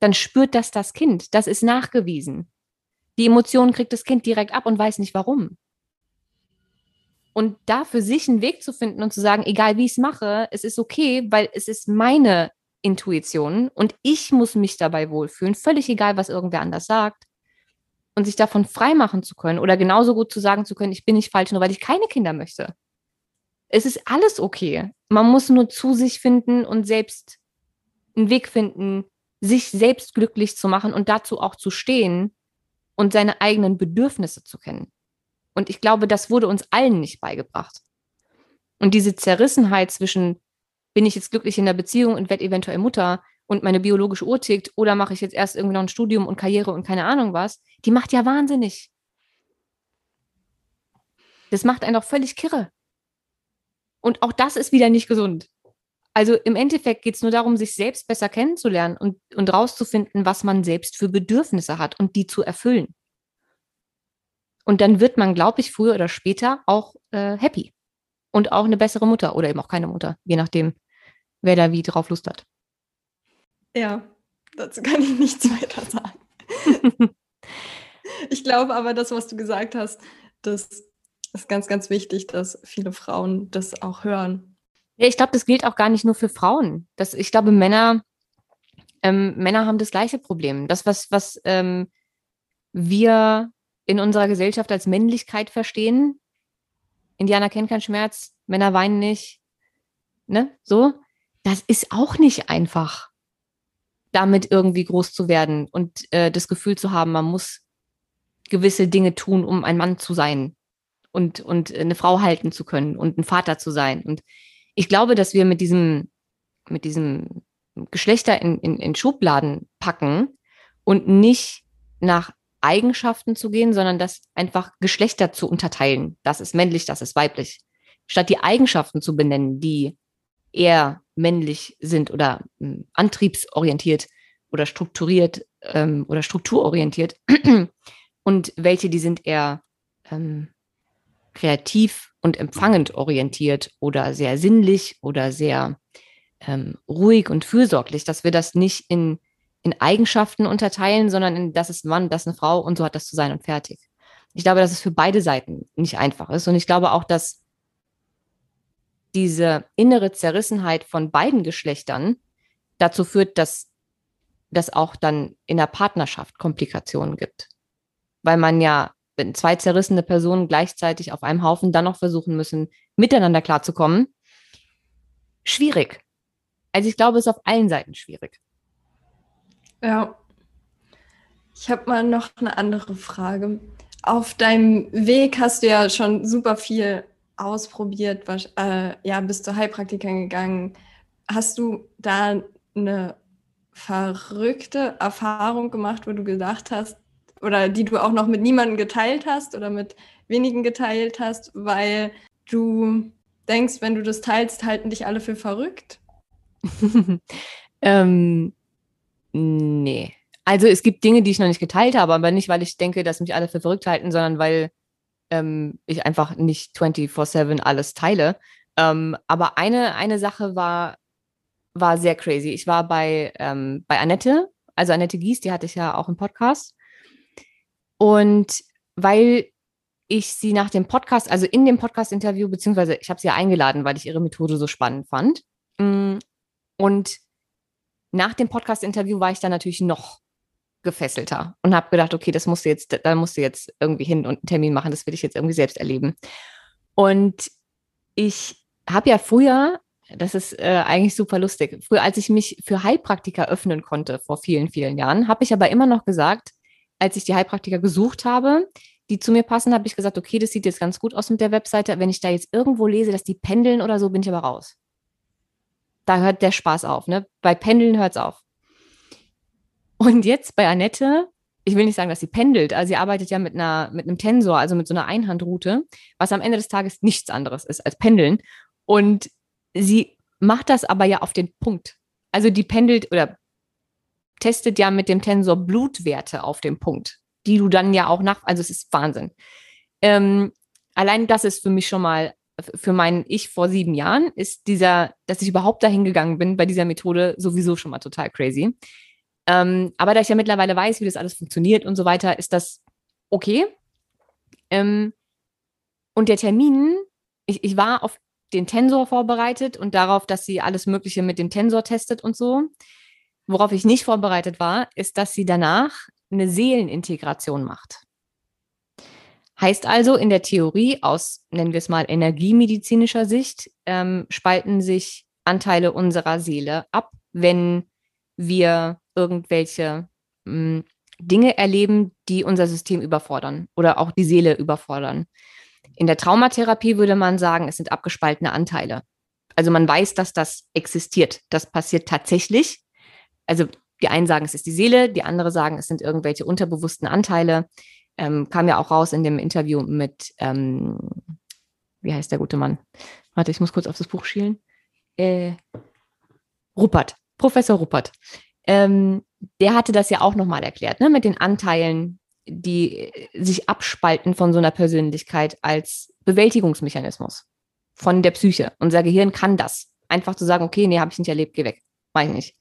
dann spürt das das Kind. Das ist nachgewiesen. Die Emotionen kriegt das Kind direkt ab und weiß nicht warum. Und da für sich einen Weg zu finden und zu sagen, egal wie ich es mache, es ist okay, weil es ist meine Intuition und ich muss mich dabei wohlfühlen, völlig egal, was irgendwer anders sagt. Und sich davon frei machen zu können oder genauso gut zu sagen zu können, ich bin nicht falsch, nur weil ich keine Kinder möchte. Es ist alles okay. Man muss nur zu sich finden und selbst einen Weg finden, sich selbst glücklich zu machen und dazu auch zu stehen und seine eigenen Bedürfnisse zu kennen. Und ich glaube, das wurde uns allen nicht beigebracht. Und diese Zerrissenheit zwischen, bin ich jetzt glücklich in der Beziehung und werde eventuell Mutter und meine biologische Uhr tickt oder mache ich jetzt erst irgendwie noch ein Studium und Karriere und keine Ahnung was, die macht ja wahnsinnig. Das macht einen doch völlig kirre. Und auch das ist wieder nicht gesund. Also im Endeffekt geht es nur darum, sich selbst besser kennenzulernen und, und rauszufinden, was man selbst für Bedürfnisse hat und die zu erfüllen. Und dann wird man, glaube ich, früher oder später auch äh, happy. Und auch eine bessere Mutter oder eben auch keine Mutter, je nachdem, wer da wie drauf Lust hat. Ja, dazu kann ich nichts weiter sagen. (laughs) ich glaube aber, das, was du gesagt hast, das ist ganz, ganz wichtig, dass viele Frauen das auch hören. Ich glaube, das gilt auch gar nicht nur für Frauen. Das, ich glaube, Männer, ähm, Männer haben das gleiche Problem. Das, was, was ähm, wir in unserer Gesellschaft als Männlichkeit verstehen. Indianer kennen keinen Schmerz, Männer weinen nicht. Ne? So. Das ist auch nicht einfach, damit irgendwie groß zu werden und äh, das Gefühl zu haben, man muss gewisse Dinge tun, um ein Mann zu sein und, und eine Frau halten zu können und ein Vater zu sein. Und ich glaube, dass wir mit diesem, mit diesem Geschlechter in, in, in Schubladen packen und nicht nach Eigenschaften zu gehen, sondern das einfach Geschlechter zu unterteilen. Das ist männlich, das ist weiblich. Statt die Eigenschaften zu benennen, die eher männlich sind oder äh, antriebsorientiert oder strukturiert ähm, oder strukturorientiert (clears throat) und welche, die sind eher ähm, kreativ und empfangend orientiert oder sehr sinnlich oder sehr ähm, ruhig und fürsorglich, dass wir das nicht in, in Eigenschaften unterteilen, sondern in, das ist ein Mann, das ist eine Frau und so hat das zu sein und fertig. Ich glaube, dass es für beide Seiten nicht einfach ist. Und ich glaube auch, dass diese innere Zerrissenheit von beiden Geschlechtern dazu führt, dass das auch dann in der Partnerschaft Komplikationen gibt. Weil man ja wenn zwei zerrissene Personen gleichzeitig auf einem Haufen dann noch versuchen müssen, miteinander klarzukommen, schwierig. Also ich glaube, es ist auf allen Seiten schwierig. Ja. Ich habe mal noch eine andere Frage. Auf deinem Weg hast du ja schon super viel ausprobiert, was, äh, ja, bist du Heilpraktikern gegangen. Hast du da eine verrückte Erfahrung gemacht, wo du gedacht hast, oder die du auch noch mit niemandem geteilt hast oder mit wenigen geteilt hast, weil du denkst, wenn du das teilst, halten dich alle für verrückt? (laughs) ähm, nee. Also es gibt Dinge, die ich noch nicht geteilt habe, aber nicht, weil ich denke, dass mich alle für verrückt halten, sondern weil ähm, ich einfach nicht 24-7 alles teile. Ähm, aber eine, eine Sache war, war sehr crazy. Ich war bei, ähm, bei Annette, also Annette Gies, die hatte ich ja auch im Podcast. Und weil ich sie nach dem Podcast, also in dem Podcast-Interview, beziehungsweise ich habe sie ja eingeladen, weil ich ihre Methode so spannend fand. Mm, und nach dem Podcast-Interview war ich dann natürlich noch gefesselter und habe gedacht, okay, das musst du jetzt, da musst du jetzt irgendwie hin und einen Termin machen, das will ich jetzt irgendwie selbst erleben. Und ich habe ja früher, das ist äh, eigentlich super lustig, früher, als ich mich für Heilpraktiker öffnen konnte vor vielen, vielen Jahren, habe ich aber immer noch gesagt, als ich die Heilpraktiker gesucht habe, die zu mir passen, habe ich gesagt, okay, das sieht jetzt ganz gut aus mit der Webseite. Wenn ich da jetzt irgendwo lese, dass die pendeln oder so, bin ich aber raus. Da hört der Spaß auf. Ne? Bei Pendeln hört es auf. Und jetzt bei Annette, ich will nicht sagen, dass sie pendelt, also sie arbeitet ja mit, einer, mit einem Tensor, also mit so einer Einhandroute, was am Ende des Tages nichts anderes ist als Pendeln. Und sie macht das aber ja auf den Punkt. Also die pendelt oder testet ja mit dem Tensor Blutwerte auf dem Punkt, die du dann ja auch nach, also es ist Wahnsinn. Ähm, allein das ist für mich schon mal, für mein Ich vor sieben Jahren, ist dieser, dass ich überhaupt dahin gegangen bin bei dieser Methode sowieso schon mal total crazy. Ähm, aber da ich ja mittlerweile weiß, wie das alles funktioniert und so weiter, ist das okay. Ähm, und der Termin, ich, ich war auf den Tensor vorbereitet und darauf, dass sie alles Mögliche mit dem Tensor testet und so. Worauf ich nicht vorbereitet war, ist, dass sie danach eine Seelenintegration macht. Heißt also, in der Theorie aus, nennen wir es mal, energiemedizinischer Sicht, ähm, spalten sich Anteile unserer Seele ab, wenn wir irgendwelche mh, hm, Dinge erleben, die unser System überfordern oder auch die Seele überfordern. In der Traumatherapie würde man sagen, es sind abgespaltene Anteile. Also man weiß, dass das existiert. Das passiert tatsächlich also die einen sagen, es ist die Seele, die anderen sagen, es sind irgendwelche unterbewussten Anteile. Ähm, kam ja auch raus in dem Interview mit, ähm, wie heißt der gute Mann? Warte, ich muss kurz auf das Buch schielen. Äh, Ruppert, Professor Ruppert. Ähm, der hatte das ja auch nochmal erklärt, ne, mit den Anteilen, die sich abspalten von so einer Persönlichkeit als Bewältigungsmechanismus von der Psyche. Unser Gehirn kann das. Einfach zu sagen, okay, nee, habe ich nicht erlebt, geh weg weiß ich nicht.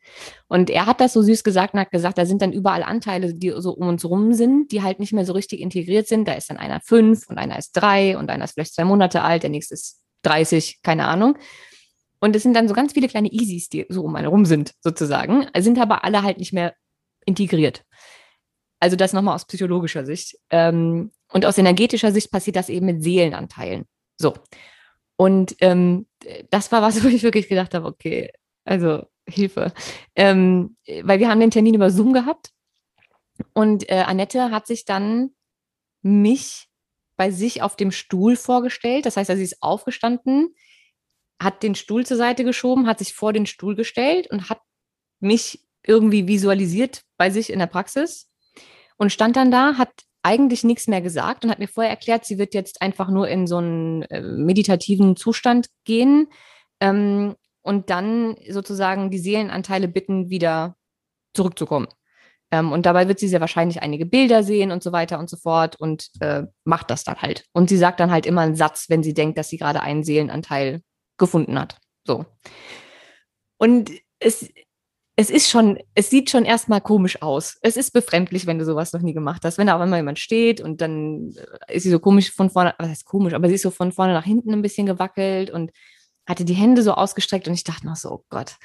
Und er hat das so süß gesagt und hat gesagt, da sind dann überall Anteile, die so um uns rum sind, die halt nicht mehr so richtig integriert sind. Da ist dann einer fünf und einer ist drei und einer ist vielleicht zwei Monate alt, der nächste ist 30, keine Ahnung. Und es sind dann so ganz viele kleine Easys, die so um einen rum sind, sozusagen, sind aber alle halt nicht mehr integriert. Also das nochmal aus psychologischer Sicht. Ähm, und aus energetischer Sicht passiert das eben mit Seelenanteilen. So. Und ähm, das war was, (laughs) wo ich wirklich gedacht habe, okay, also Hilfe. Ähm, weil wir haben den Termin über Zoom gehabt und äh, Annette hat sich dann mich bei sich auf dem Stuhl vorgestellt. Das heißt, sie ist aufgestanden, hat den Stuhl zur Seite geschoben, hat sich vor den Stuhl gestellt und hat mich irgendwie visualisiert bei sich in der Praxis und stand dann da, hat eigentlich nichts mehr gesagt und hat mir vorher erklärt, sie wird jetzt einfach nur in so einen äh, meditativen Zustand gehen ähm, und dann sozusagen die Seelenanteile bitten, wieder zurückzukommen. Ähm, und dabei wird sie sehr wahrscheinlich einige Bilder sehen und so weiter und so fort und äh, macht das dann halt. Und sie sagt dann halt immer einen Satz, wenn sie denkt, dass sie gerade einen Seelenanteil gefunden hat. So. Und es, es ist schon, es sieht schon erstmal komisch aus. Es ist befremdlich, wenn du sowas noch nie gemacht hast. Wenn da auf einmal jemand steht und dann äh, ist sie so komisch von vorne, was heißt komisch, aber sie ist so von vorne nach hinten ein bisschen gewackelt und hatte die Hände so ausgestreckt und ich dachte noch so, oh Gott.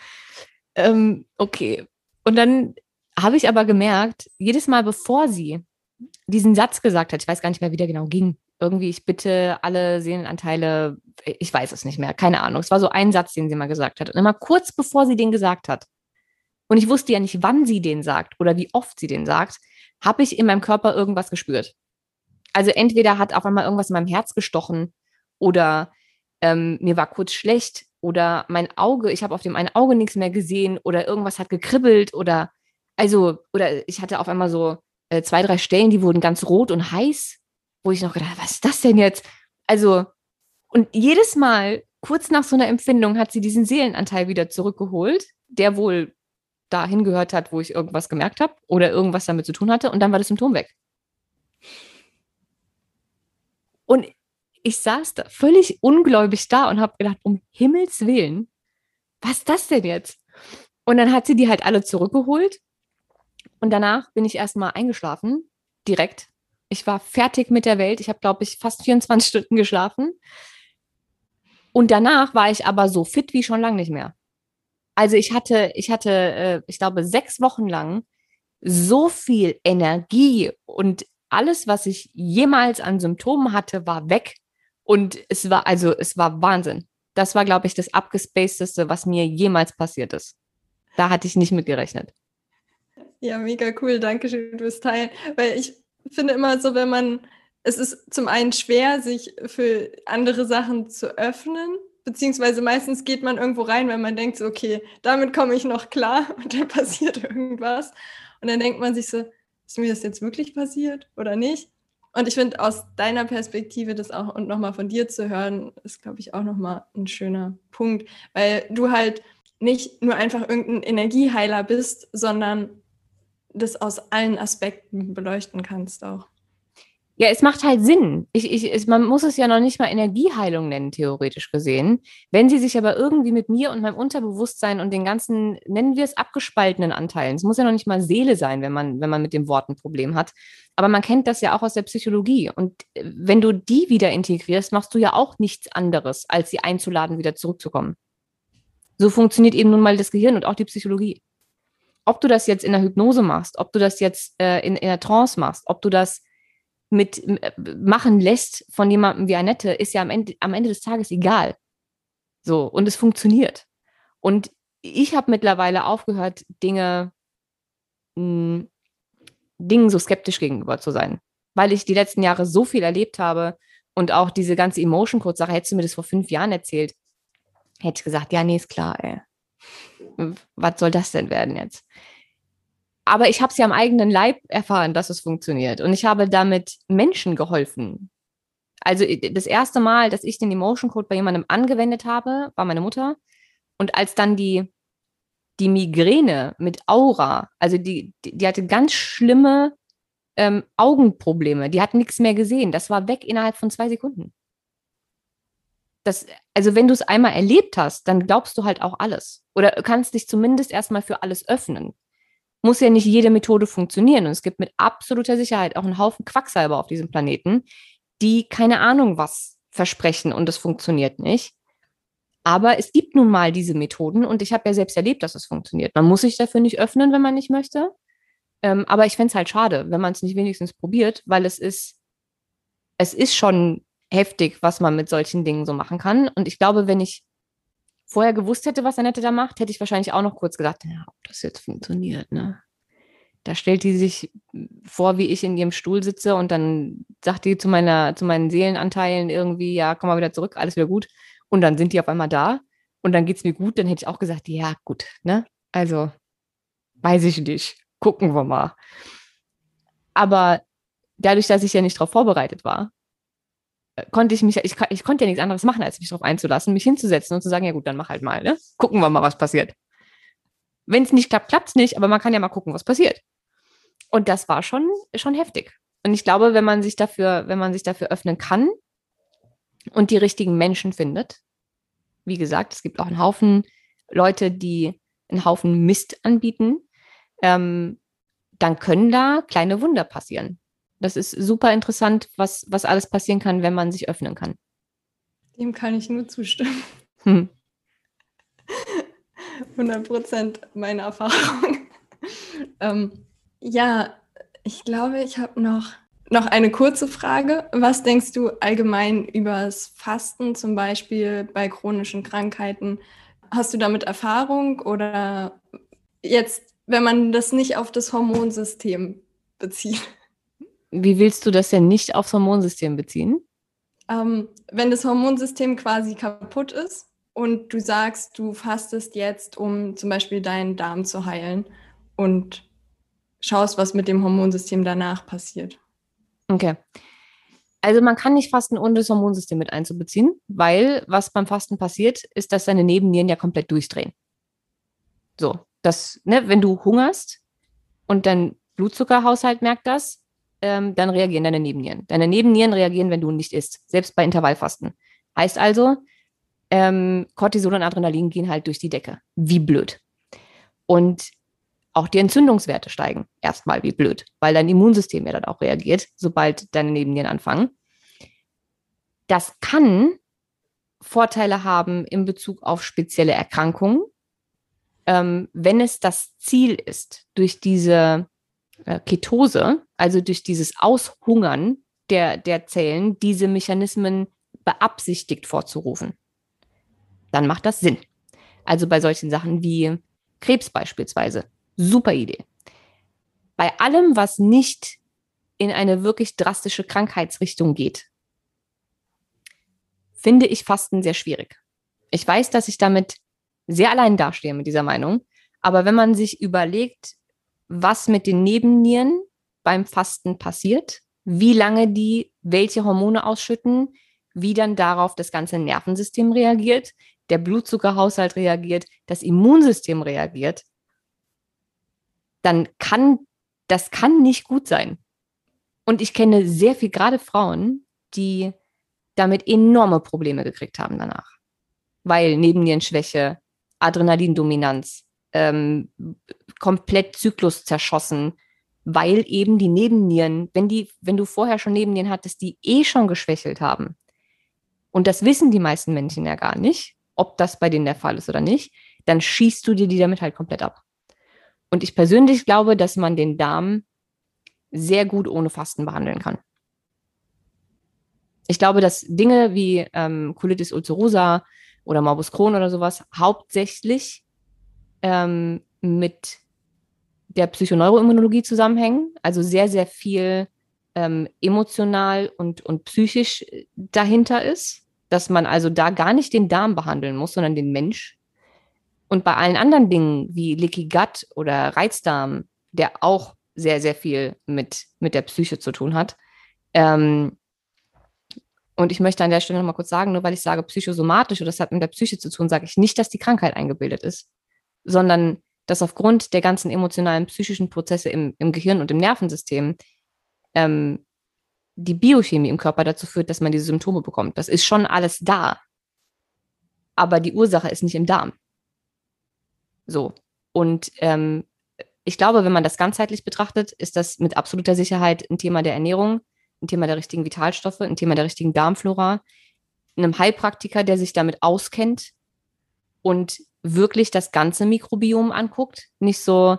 Ähm, okay. Und dann habe ich aber gemerkt, jedes Mal bevor sie diesen Satz gesagt hat, ich weiß gar nicht mehr, wie der genau ging, irgendwie, ich bitte alle Seelenanteile, ich weiß es nicht mehr, keine Ahnung. Es war so ein Satz, den sie mal gesagt hat. Und immer kurz bevor sie den gesagt hat, und ich wusste ja nicht, wann sie den sagt oder wie oft sie den sagt, habe ich in meinem Körper irgendwas gespürt. Also entweder hat auf einmal irgendwas in meinem Herz gestochen oder ähm, mir war kurz schlecht oder mein Auge, ich habe auf dem einen Auge nichts mehr gesehen oder irgendwas hat gekribbelt oder also, oder ich hatte auf einmal so äh, zwei, drei Stellen, die wurden ganz rot und heiß, wo ich noch gedacht, was ist das denn jetzt? Also, und jedes Mal, kurz nach so einer Empfindung, hat sie diesen Seelenanteil wieder zurückgeholt, der wohl dahin gehört hat, wo ich irgendwas gemerkt habe oder irgendwas damit zu tun hatte, und dann war das Symptom weg. Und ich saß da völlig ungläubig da und habe gedacht, um Himmels Willen, was ist das denn jetzt? Und dann hat sie die halt alle zurückgeholt und danach bin ich erstmal eingeschlafen, direkt. Ich war fertig mit der Welt. Ich habe, glaube ich, fast 24 Stunden geschlafen. Und danach war ich aber so fit wie schon lange nicht mehr. Also ich hatte, ich hatte, äh, ich glaube, sechs Wochen lang so viel Energie und alles, was ich jemals an Symptomen hatte, war weg. Und es war, also es war Wahnsinn. Das war, glaube ich, das abgespacedeste, was mir jemals passiert ist. Da hatte ich nicht mit gerechnet. Ja, mega cool. Dankeschön fürs Teilen. Weil ich finde immer so, wenn man, es ist zum einen schwer, sich für andere Sachen zu öffnen, beziehungsweise meistens geht man irgendwo rein, wenn man denkt, so, okay, damit komme ich noch klar (laughs) und dann passiert irgendwas. Und dann denkt man sich so, ist mir das jetzt wirklich passiert oder nicht? Und ich finde, aus deiner Perspektive das auch und nochmal von dir zu hören, ist, glaube ich, auch nochmal ein schöner Punkt, weil du halt nicht nur einfach irgendein Energieheiler bist, sondern das aus allen Aspekten beleuchten kannst auch. Ja, es macht halt Sinn. Ich, ich, es, man muss es ja noch nicht mal Energieheilung nennen, theoretisch gesehen. Wenn sie sich aber irgendwie mit mir und meinem Unterbewusstsein und den ganzen, nennen wir es, abgespaltenen Anteilen, es muss ja noch nicht mal Seele sein, wenn man, wenn man mit dem Wort ein Problem hat. Aber man kennt das ja auch aus der Psychologie. Und äh, wenn du die wieder integrierst, machst du ja auch nichts anderes, als sie einzuladen, wieder zurückzukommen. So funktioniert eben nun mal das Gehirn und auch die Psychologie ob du das jetzt in der Hypnose machst, ob du das jetzt äh, in, in der Trance machst, ob du das mit äh, machen lässt von jemandem wie Annette, ist ja am Ende, am Ende des Tages egal. So, und es funktioniert. Und ich habe mittlerweile aufgehört, Dinge, hm, Dingen so skeptisch gegenüber zu sein, weil ich die letzten Jahre so viel erlebt habe und auch diese ganze Emotion Code Sache, hättest du mir das vor fünf Jahren erzählt, hätte ich gesagt, ja, nee, ist klar, ey was soll das denn werden jetzt? Aber ich habe es ja am eigenen Leib erfahren, dass es funktioniert. Und ich habe damit Menschen geholfen. Also das erste Mal, dass ich den Emotion Code bei jemandem angewendet habe, war meine Mutter. Und als dann die, die Migräne mit Aura, also die, die, die hatte ganz schlimme ähm, Augenprobleme, die hat nichts mehr gesehen. Das war weg innerhalb von zwei Sekunden das, also wenn du es einmal erlebt hast, dann glaubst du halt auch alles. Oder kannst dich zumindest erstmal für alles öffnen. Muss ja nicht jede Methode funktionieren. Und es gibt mit absoluter Sicherheit auch einen Haufen Quacksalber auf diesem Planeten, die keine Ahnung was versprechen und es funktioniert nicht. Aber es gibt nun mal diese Methoden und ich habe ja selbst erlebt, dass es funktioniert. Man muss sich dafür nicht öffnen, wenn man nicht möchte. Ähm, aber ich fände es halt schade, wenn man es nicht wenigstens probiert, weil es ist, es ist schon heftig, was man mit solchen Dingen so machen kann. Und ich glaube, wenn ich vorher gewusst hätte, was Annette da macht, hätte ich wahrscheinlich auch noch kurz gedacht, ja, ob das jetzt funktioniert, ne? Da stellt die sich vor, wie ich in ihrem Stuhl sitze und dann sagt die zu meiner, zu meinen Seelenanteilen irgendwie, ja, komm mal wieder zurück, alles wieder gut. Und dann sind die auf einmal da und dann geht es mir gut, dann hätte ich auch gesagt, ja, gut, ne? Also, weiß ich nicht. Gucken wir mal. Aber dadurch, dass ich ja nicht darauf vorbereitet war, konnte ich mich, ich, ich konnte ja nichts anderes machen, als mich darauf einzulassen, mich hinzusetzen und zu sagen, ja gut, dann mach halt mal, ne? Gucken wir mal, was passiert. Wenn es nicht klappt, klappt es nicht, aber man kann ja mal gucken, was passiert. Und das war schon, schon heftig. Und ich glaube, wenn man sich dafür, wenn man sich dafür öffnen kann und die richtigen Menschen findet, wie gesagt, es gibt auch einen Haufen Leute, die einen Haufen Mist anbieten, ähm, dann können da kleine Wunder passieren. Das ist super interessant, was, was alles passieren kann, wenn man sich öffnen kann. Dem kann ich nur zustimmen. Hm. (laughs) 100 Prozent meine Erfahrung. (laughs) ähm, ja, ich glaube, ich habe noch, noch eine kurze Frage. Was denkst du allgemein über das Fasten, zum Beispiel bei chronischen Krankheiten? Hast du damit Erfahrung oder jetzt, wenn man das nicht auf das Hormonsystem bezieht? Wie willst du das denn nicht aufs Hormonsystem beziehen? Ähm, wenn das Hormonsystem quasi kaputt ist und du sagst, du fastest jetzt, um zum Beispiel deinen Darm zu heilen und schaust, was mit dem Hormonsystem danach passiert. Okay. Also man kann nicht fasten, ohne das Hormonsystem mit einzubeziehen, weil was beim Fasten passiert, ist, dass deine Nebennieren ja komplett durchdrehen. So, das, ne, wenn du hungerst und dein Blutzuckerhaushalt merkt das, ähm, dann reagieren deine Nebennieren. Deine Nebennieren reagieren, wenn du nicht isst, selbst bei Intervallfasten. Heißt also, ähm, Cortisol und Adrenalin gehen halt durch die Decke. Wie blöd. Und auch die Entzündungswerte steigen erstmal wie blöd, weil dein Immunsystem ja dann auch reagiert, sobald deine Nebennieren anfangen. Das kann Vorteile haben in Bezug auf spezielle Erkrankungen, ähm, wenn es das Ziel ist, durch diese Ketose, also durch dieses Aushungern der, der Zellen, diese Mechanismen beabsichtigt vorzurufen. Dann macht das Sinn. Also bei solchen Sachen wie Krebs beispielsweise. Super Idee. Bei allem, was nicht in eine wirklich drastische Krankheitsrichtung geht, finde ich Fasten sehr schwierig. Ich weiß, dass ich damit sehr allein dastehe mit dieser Meinung. Aber wenn man sich überlegt, was mit den Nebennieren beim Fasten passiert, wie lange die welche Hormone ausschütten, wie dann darauf das ganze Nervensystem reagiert, der Blutzuckerhaushalt reagiert, das Immunsystem reagiert, dann kann das kann nicht gut sein. Und ich kenne sehr viel, gerade Frauen, die damit enorme Probleme gekriegt haben danach. Weil Nebennierenschwäche, Adrenalindominanz, ähm, komplett Zyklus zerschossen, weil eben die Nebennieren, wenn die, wenn du vorher schon Nebennieren hattest, die eh schon geschwächelt haben. Und das wissen die meisten Menschen ja gar nicht, ob das bei denen der Fall ist oder nicht, dann schießt du dir die damit halt komplett ab. Und ich persönlich glaube, dass man den Darm sehr gut ohne Fasten behandeln kann. Ich glaube, dass Dinge wie ähm, Colitis ulcerosa oder Morbus Crohn oder sowas hauptsächlich ähm, mit der Psychoneuroimmunologie zusammenhängen, also sehr, sehr viel ähm, emotional und, und psychisch dahinter ist, dass man also da gar nicht den Darm behandeln muss, sondern den Mensch. Und bei allen anderen Dingen wie Leaky Gut oder Reizdarm, der auch sehr, sehr viel mit, mit der Psyche zu tun hat. Ähm, und ich möchte an der Stelle nochmal kurz sagen, nur weil ich sage psychosomatisch oder das hat mit der Psyche zu tun, sage ich nicht, dass die Krankheit eingebildet ist, sondern dass aufgrund der ganzen emotionalen, psychischen Prozesse im, im Gehirn und im Nervensystem ähm, die Biochemie im Körper dazu führt, dass man diese Symptome bekommt. Das ist schon alles da. Aber die Ursache ist nicht im Darm. So. Und ähm, ich glaube, wenn man das ganzheitlich betrachtet, ist das mit absoluter Sicherheit ein Thema der Ernährung, ein Thema der richtigen Vitalstoffe, ein Thema der richtigen Darmflora, einem Heilpraktiker, der sich damit auskennt und wirklich das ganze Mikrobiom anguckt, nicht so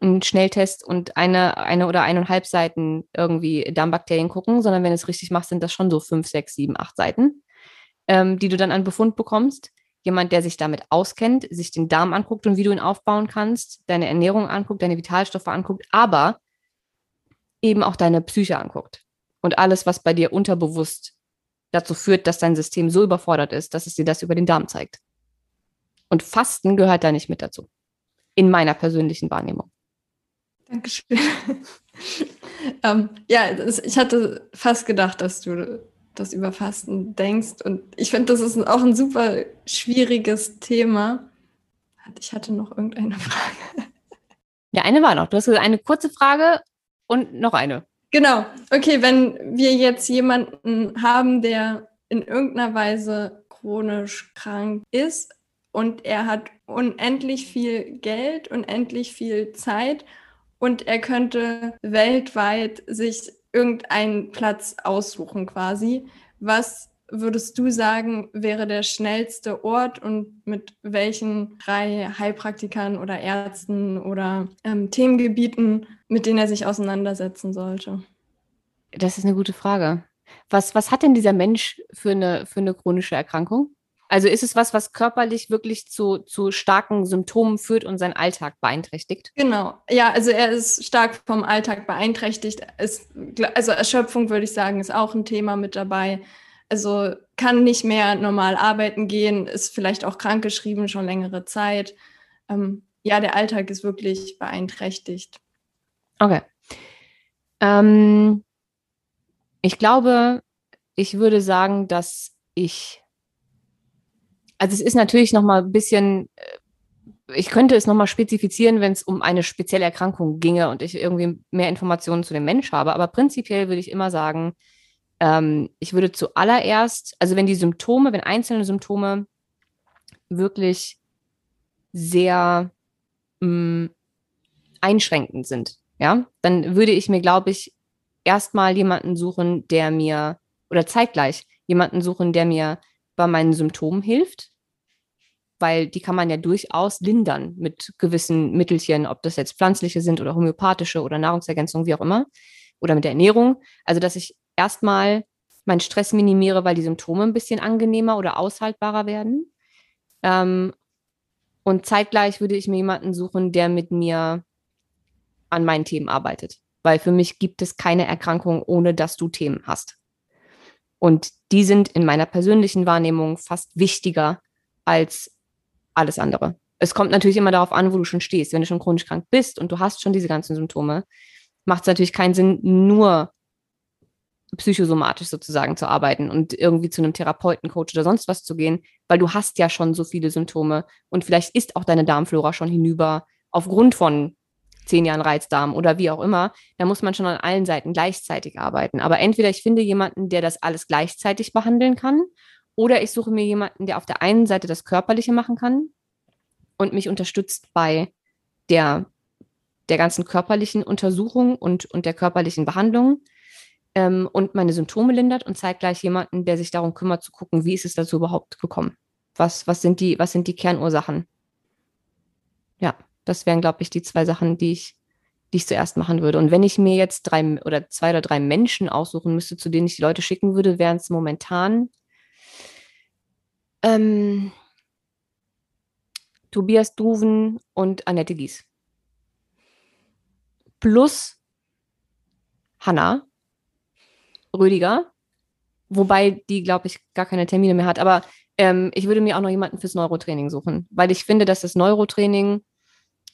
einen Schnelltest und eine, eine oder eineinhalb Seiten irgendwie Darmbakterien gucken, sondern wenn du es richtig machst, sind das schon so fünf, sechs, sieben, acht Seiten, ähm, die du dann an Befund bekommst. Jemand, der sich damit auskennt, sich den Darm anguckt und wie du ihn aufbauen kannst, deine Ernährung anguckt, deine Vitalstoffe anguckt, aber eben auch deine Psyche anguckt. Und alles, was bei dir unterbewusst dazu führt, dass dein System so überfordert ist, dass es dir das über den Darm zeigt. Und Fasten gehört da nicht mit dazu. In meiner persönlichen Wahrnehmung. Dankeschön. (laughs) ähm, ja, das, ich hatte fast gedacht, dass du das über Fasten denkst. Und ich finde, das ist auch ein super schwieriges Thema. Ich hatte noch irgendeine (laughs) Frage. Ja, eine war noch. Du hast eine kurze Frage und noch eine. Genau. Okay, wenn wir jetzt jemanden haben, der in irgendeiner Weise chronisch krank ist und er hat unendlich viel Geld, unendlich viel Zeit und er könnte weltweit sich irgendeinen Platz aussuchen quasi. Was würdest du sagen, wäre der schnellste Ort und mit welchen drei Heilpraktikern oder Ärzten oder ähm, Themengebieten, mit denen er sich auseinandersetzen sollte? Das ist eine gute Frage. Was, was hat denn dieser Mensch für eine, für eine chronische Erkrankung? Also ist es was, was körperlich wirklich zu, zu starken Symptomen führt und seinen Alltag beeinträchtigt? Genau. Ja, also er ist stark vom Alltag beeinträchtigt. Ist, also Erschöpfung würde ich sagen, ist auch ein Thema mit dabei. Also kann nicht mehr normal arbeiten gehen, ist vielleicht auch krankgeschrieben schon längere Zeit. Ähm, ja, der Alltag ist wirklich beeinträchtigt. Okay. Ähm, ich glaube, ich würde sagen, dass ich also es ist natürlich noch mal ein bisschen, äh, ich könnte es noch mal spezifizieren, wenn es um eine spezielle Erkrankung ginge und ich irgendwie mehr Informationen zu dem Mensch habe. Aber prinzipiell würde ich immer sagen, ähm, ich würde zuallererst, also wenn die Symptome, wenn einzelne Symptome wirklich sehr mh, mm, einschränkend sind, ja, dann würde ich mir, glaube ich, erstmal jemanden suchen, der mir, oder zeitgleich jemanden suchen, der mir bei meinen Symptomen hilft, weil die kann man ja durchaus lindern mit gewissen Mittelchen, ob das jetzt pflanzliche sind oder homöopathische oder Nahrungsergänzungen, wie auch immer, oder mit der Ernährung. Also, dass ich erstmal meinen Stress minimiere, weil die Symptome ein bisschen angenehmer oder aushaltbarer werden. Ähm, und zeitgleich würde ich mir jemanden suchen, der mit mir an meinen Themen arbeitet. Weil für mich gibt es keine Erkrankung, ohne dass du Themen hast. Und die sind in meiner persönlichen Wahrnehmung fast wichtiger als alles andere. Es kommt natürlich immer darauf an, wo du schon stehst. Wenn du schon chronisch krank bist und du hast schon diese ganzen Symptome, macht es natürlich keinen Sinn, nur psychosomatisch sozusagen zu arbeiten und irgendwie zu einem Therapeuten, Coach oder sonst was zu gehen, weil du hast ja schon so viele Symptome und vielleicht ist auch deine Darmflora schon hinüber aufgrund von zehn Jahren Reizdarm oder wie auch immer, da muss man schon an allen Seiten gleichzeitig arbeiten. Aber entweder ich finde jemanden, der das alles gleichzeitig behandeln kann oder ich suche mir jemanden, der auf der einen Seite das Körperliche machen kann und mich unterstützt bei der, der ganzen körperlichen Untersuchung und, und der körperlichen Behandlung ähm, und meine Symptome lindert und zeitgleich jemanden, der sich darum kümmert, zu gucken, wie ist es dazu überhaupt gekommen? Was, was, sind, die, was sind die Kernursachen? Ja, das wären, glaube ich, die zwei Sachen, die ich, die ich zuerst machen würde. Und wenn ich mir jetzt drei oder zwei oder drei Menschen aussuchen müsste, zu denen ich die Leute schicken würde, wären es momentan ähm, Tobias Duven und Annette Gies. Plus Hanna Rüdiger, wobei die, glaube ich, gar keine Termine mehr hat. Aber ähm, ich würde mir auch noch jemanden fürs Neurotraining suchen, weil ich finde, dass das Neurotraining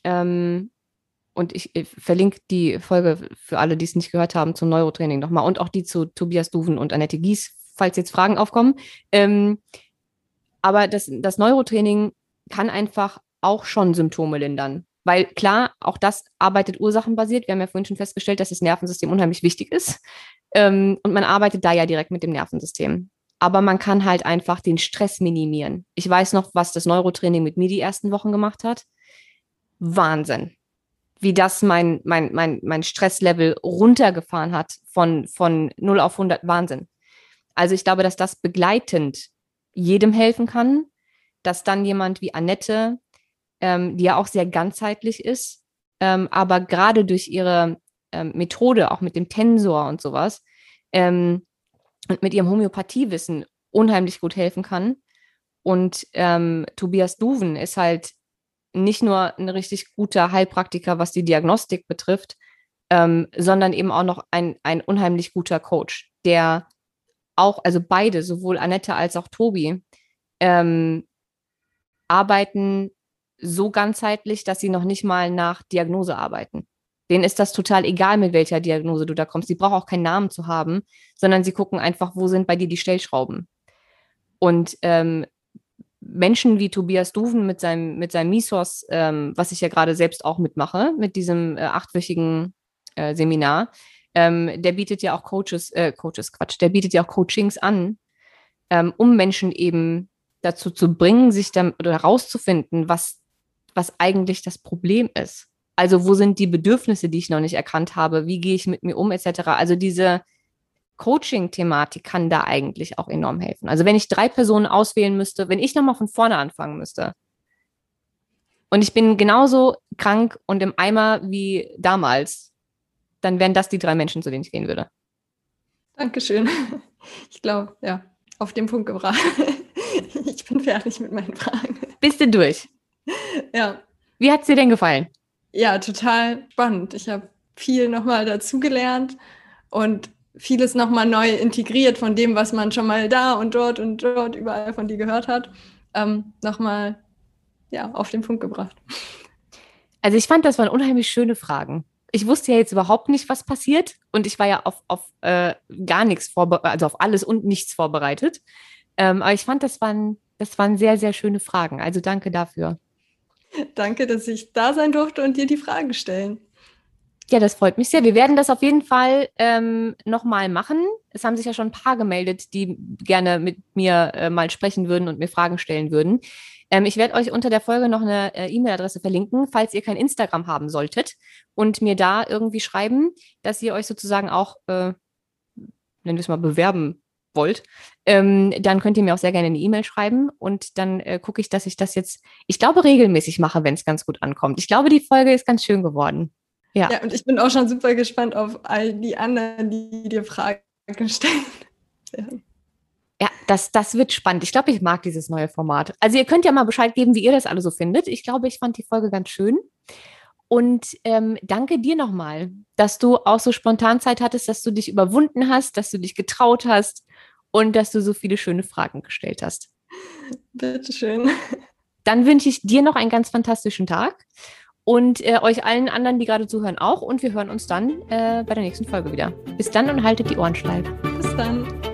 ähm, und ich, ich, verlinke die Folge für alle, die es nicht gehört haben, zum Neurotraining nochmal und auch die zu Tobias Duven und Annette Gies, falls jetzt Fragen aufkommen. Ähm, aber das, das Neurotraining kann einfach auch schon Symptome lindern. Weil klar, auch das arbeitet ursachenbasiert. Wir haben ja vorhin schon festgestellt, dass das Nervensystem unheimlich wichtig ist. Ähm, und man arbeitet da ja direkt mit dem Nervensystem. Aber man kann halt einfach den Stress minimieren. Ich weiß noch, was das Neurotraining mit mir die ersten Wochen gemacht hat. Wahnsinn. Wie das mein, mein, mein, mein Stresslevel runtergefahren hat von, von 0 auf 100. Wahnsinn. Also ich glaube, dass das begleitend jedem helfen kann, dass dann jemand wie Annette, ähm, die ja auch sehr ganzheitlich ist, ähm, aber gerade durch ihre ähm, Methode, auch mit dem Tensor und sowas, ähm, und mit ihrem Homöopathiewissen unheimlich gut helfen kann. Und ähm, Tobias Duven ist halt nicht nur ein richtig guter Heilpraktiker, was die Diagnostik betrifft, ähm, sondern eben auch noch ein, ein unheimlich guter Coach, der auch, also beide, sowohl Annette als auch Tobi, ähm, arbeiten so ganzheitlich, dass sie noch nicht mal nach Diagnose arbeiten. Denen ist das total egal, mit welcher Diagnose du da kommst. Sie brauchen auch keinen Namen zu haben, sondern sie gucken einfach, wo sind bei dir die Stellschrauben. Und ähm, Menschen wie Tobias Duven mit seinem, mit seinem Misos, ähm, was ich ja gerade selbst auch mitmache, mit diesem äh, achtwöchigen äh, Seminar, ähm, der bietet ja auch Coaches, äh, Coaches, Quatsch, der bietet ja auch Coachings an, ähm, um Menschen eben dazu zu bringen, sich dann oder herauszufinden, was, was eigentlich das Problem ist. Also wo sind die Bedürfnisse, die ich noch nicht erkannt habe? Wie gehe ich mit mir um, etc. Also diese Coaching-Thematik kann da eigentlich auch enorm helfen. Also wenn ich drei Personen auswählen müsste, wenn ich nochmal von vorne anfangen müsste und ich bin genauso krank und im Eimer wie damals, dann wären das die drei Menschen, zu denen ich gehen würde. Dankeschön. (laughs) Ich glaube, ja, auf den Punkt gebracht. (laughs) Ich bin fertig mit meinen Fragen. Bist du durch? Ja. Wie hat es dir denn gefallen? Ja, total spannend. Ich habe viel nochmal dazugelernt und vieles nochmal neu integriert von dem, was man schon mal da und dort und dort überall von dir gehört hat, ähm, nochmal ja, auf den Punkt gebracht. Also ich fand, das waren unheimlich schöne Fragen. Ich wusste ja jetzt überhaupt nicht, was passiert und ich war ja auf, auf äh, gar nichts vorbereitet, also auf alles und nichts vorbereitet. Ähm, aber ich fand, das waren, das waren sehr, sehr schöne Fragen. Also danke dafür. Danke, dass ich da sein durfte und dir die Fragen stellen. Ja, das freut mich sehr. Wir werden das auf jeden Fall ähm, nochmal machen. Es haben sich ja schon ein paar gemeldet, die gerne mit mir äh, mal sprechen würden und mir Fragen stellen würden. Ähm, ich werde euch unter der Folge noch eine äh, E-Mail-Adresse verlinken, falls ihr kein Instagram haben solltet und mir da irgendwie schreiben, dass ihr euch sozusagen auch, äh, nennen wir es mal, bewerben wollt, ähm, dann könnt ihr mir auch sehr gerne eine E-Mail schreiben und dann äh, gucke ich, dass ich das jetzt, ich glaube, regelmäßig mache, wenn es ganz gut ankommt. Ich glaube, die Folge ist ganz schön geworden. Ja. ja, und ich bin auch schon super gespannt auf all die anderen, die dir Fragen stellen. Ja. Ja, das, das wird spannend. Ich glaube, ich mag dieses neue Format. Also ihr könnt ja mal Bescheid geben, wie ihr das alle so findet. Ich glaube, ich fand die Folge ganz schön. Und ähm, danke dir nochmal, dass du auch so spontan Zeit hattest, dass du dich überwunden hast, dass du dich getraut hast und dass du so viele schöne Fragen gestellt hast. Bitteschön. Dann wünsche ich dir noch einen ganz fantastischen Tag und äh, euch allen anderen, die gerade zuhören, auch. Und wir hören uns dann äh, bei der nächsten Folge wieder. Bis dann und haltet die Ohren steif. Bis dann.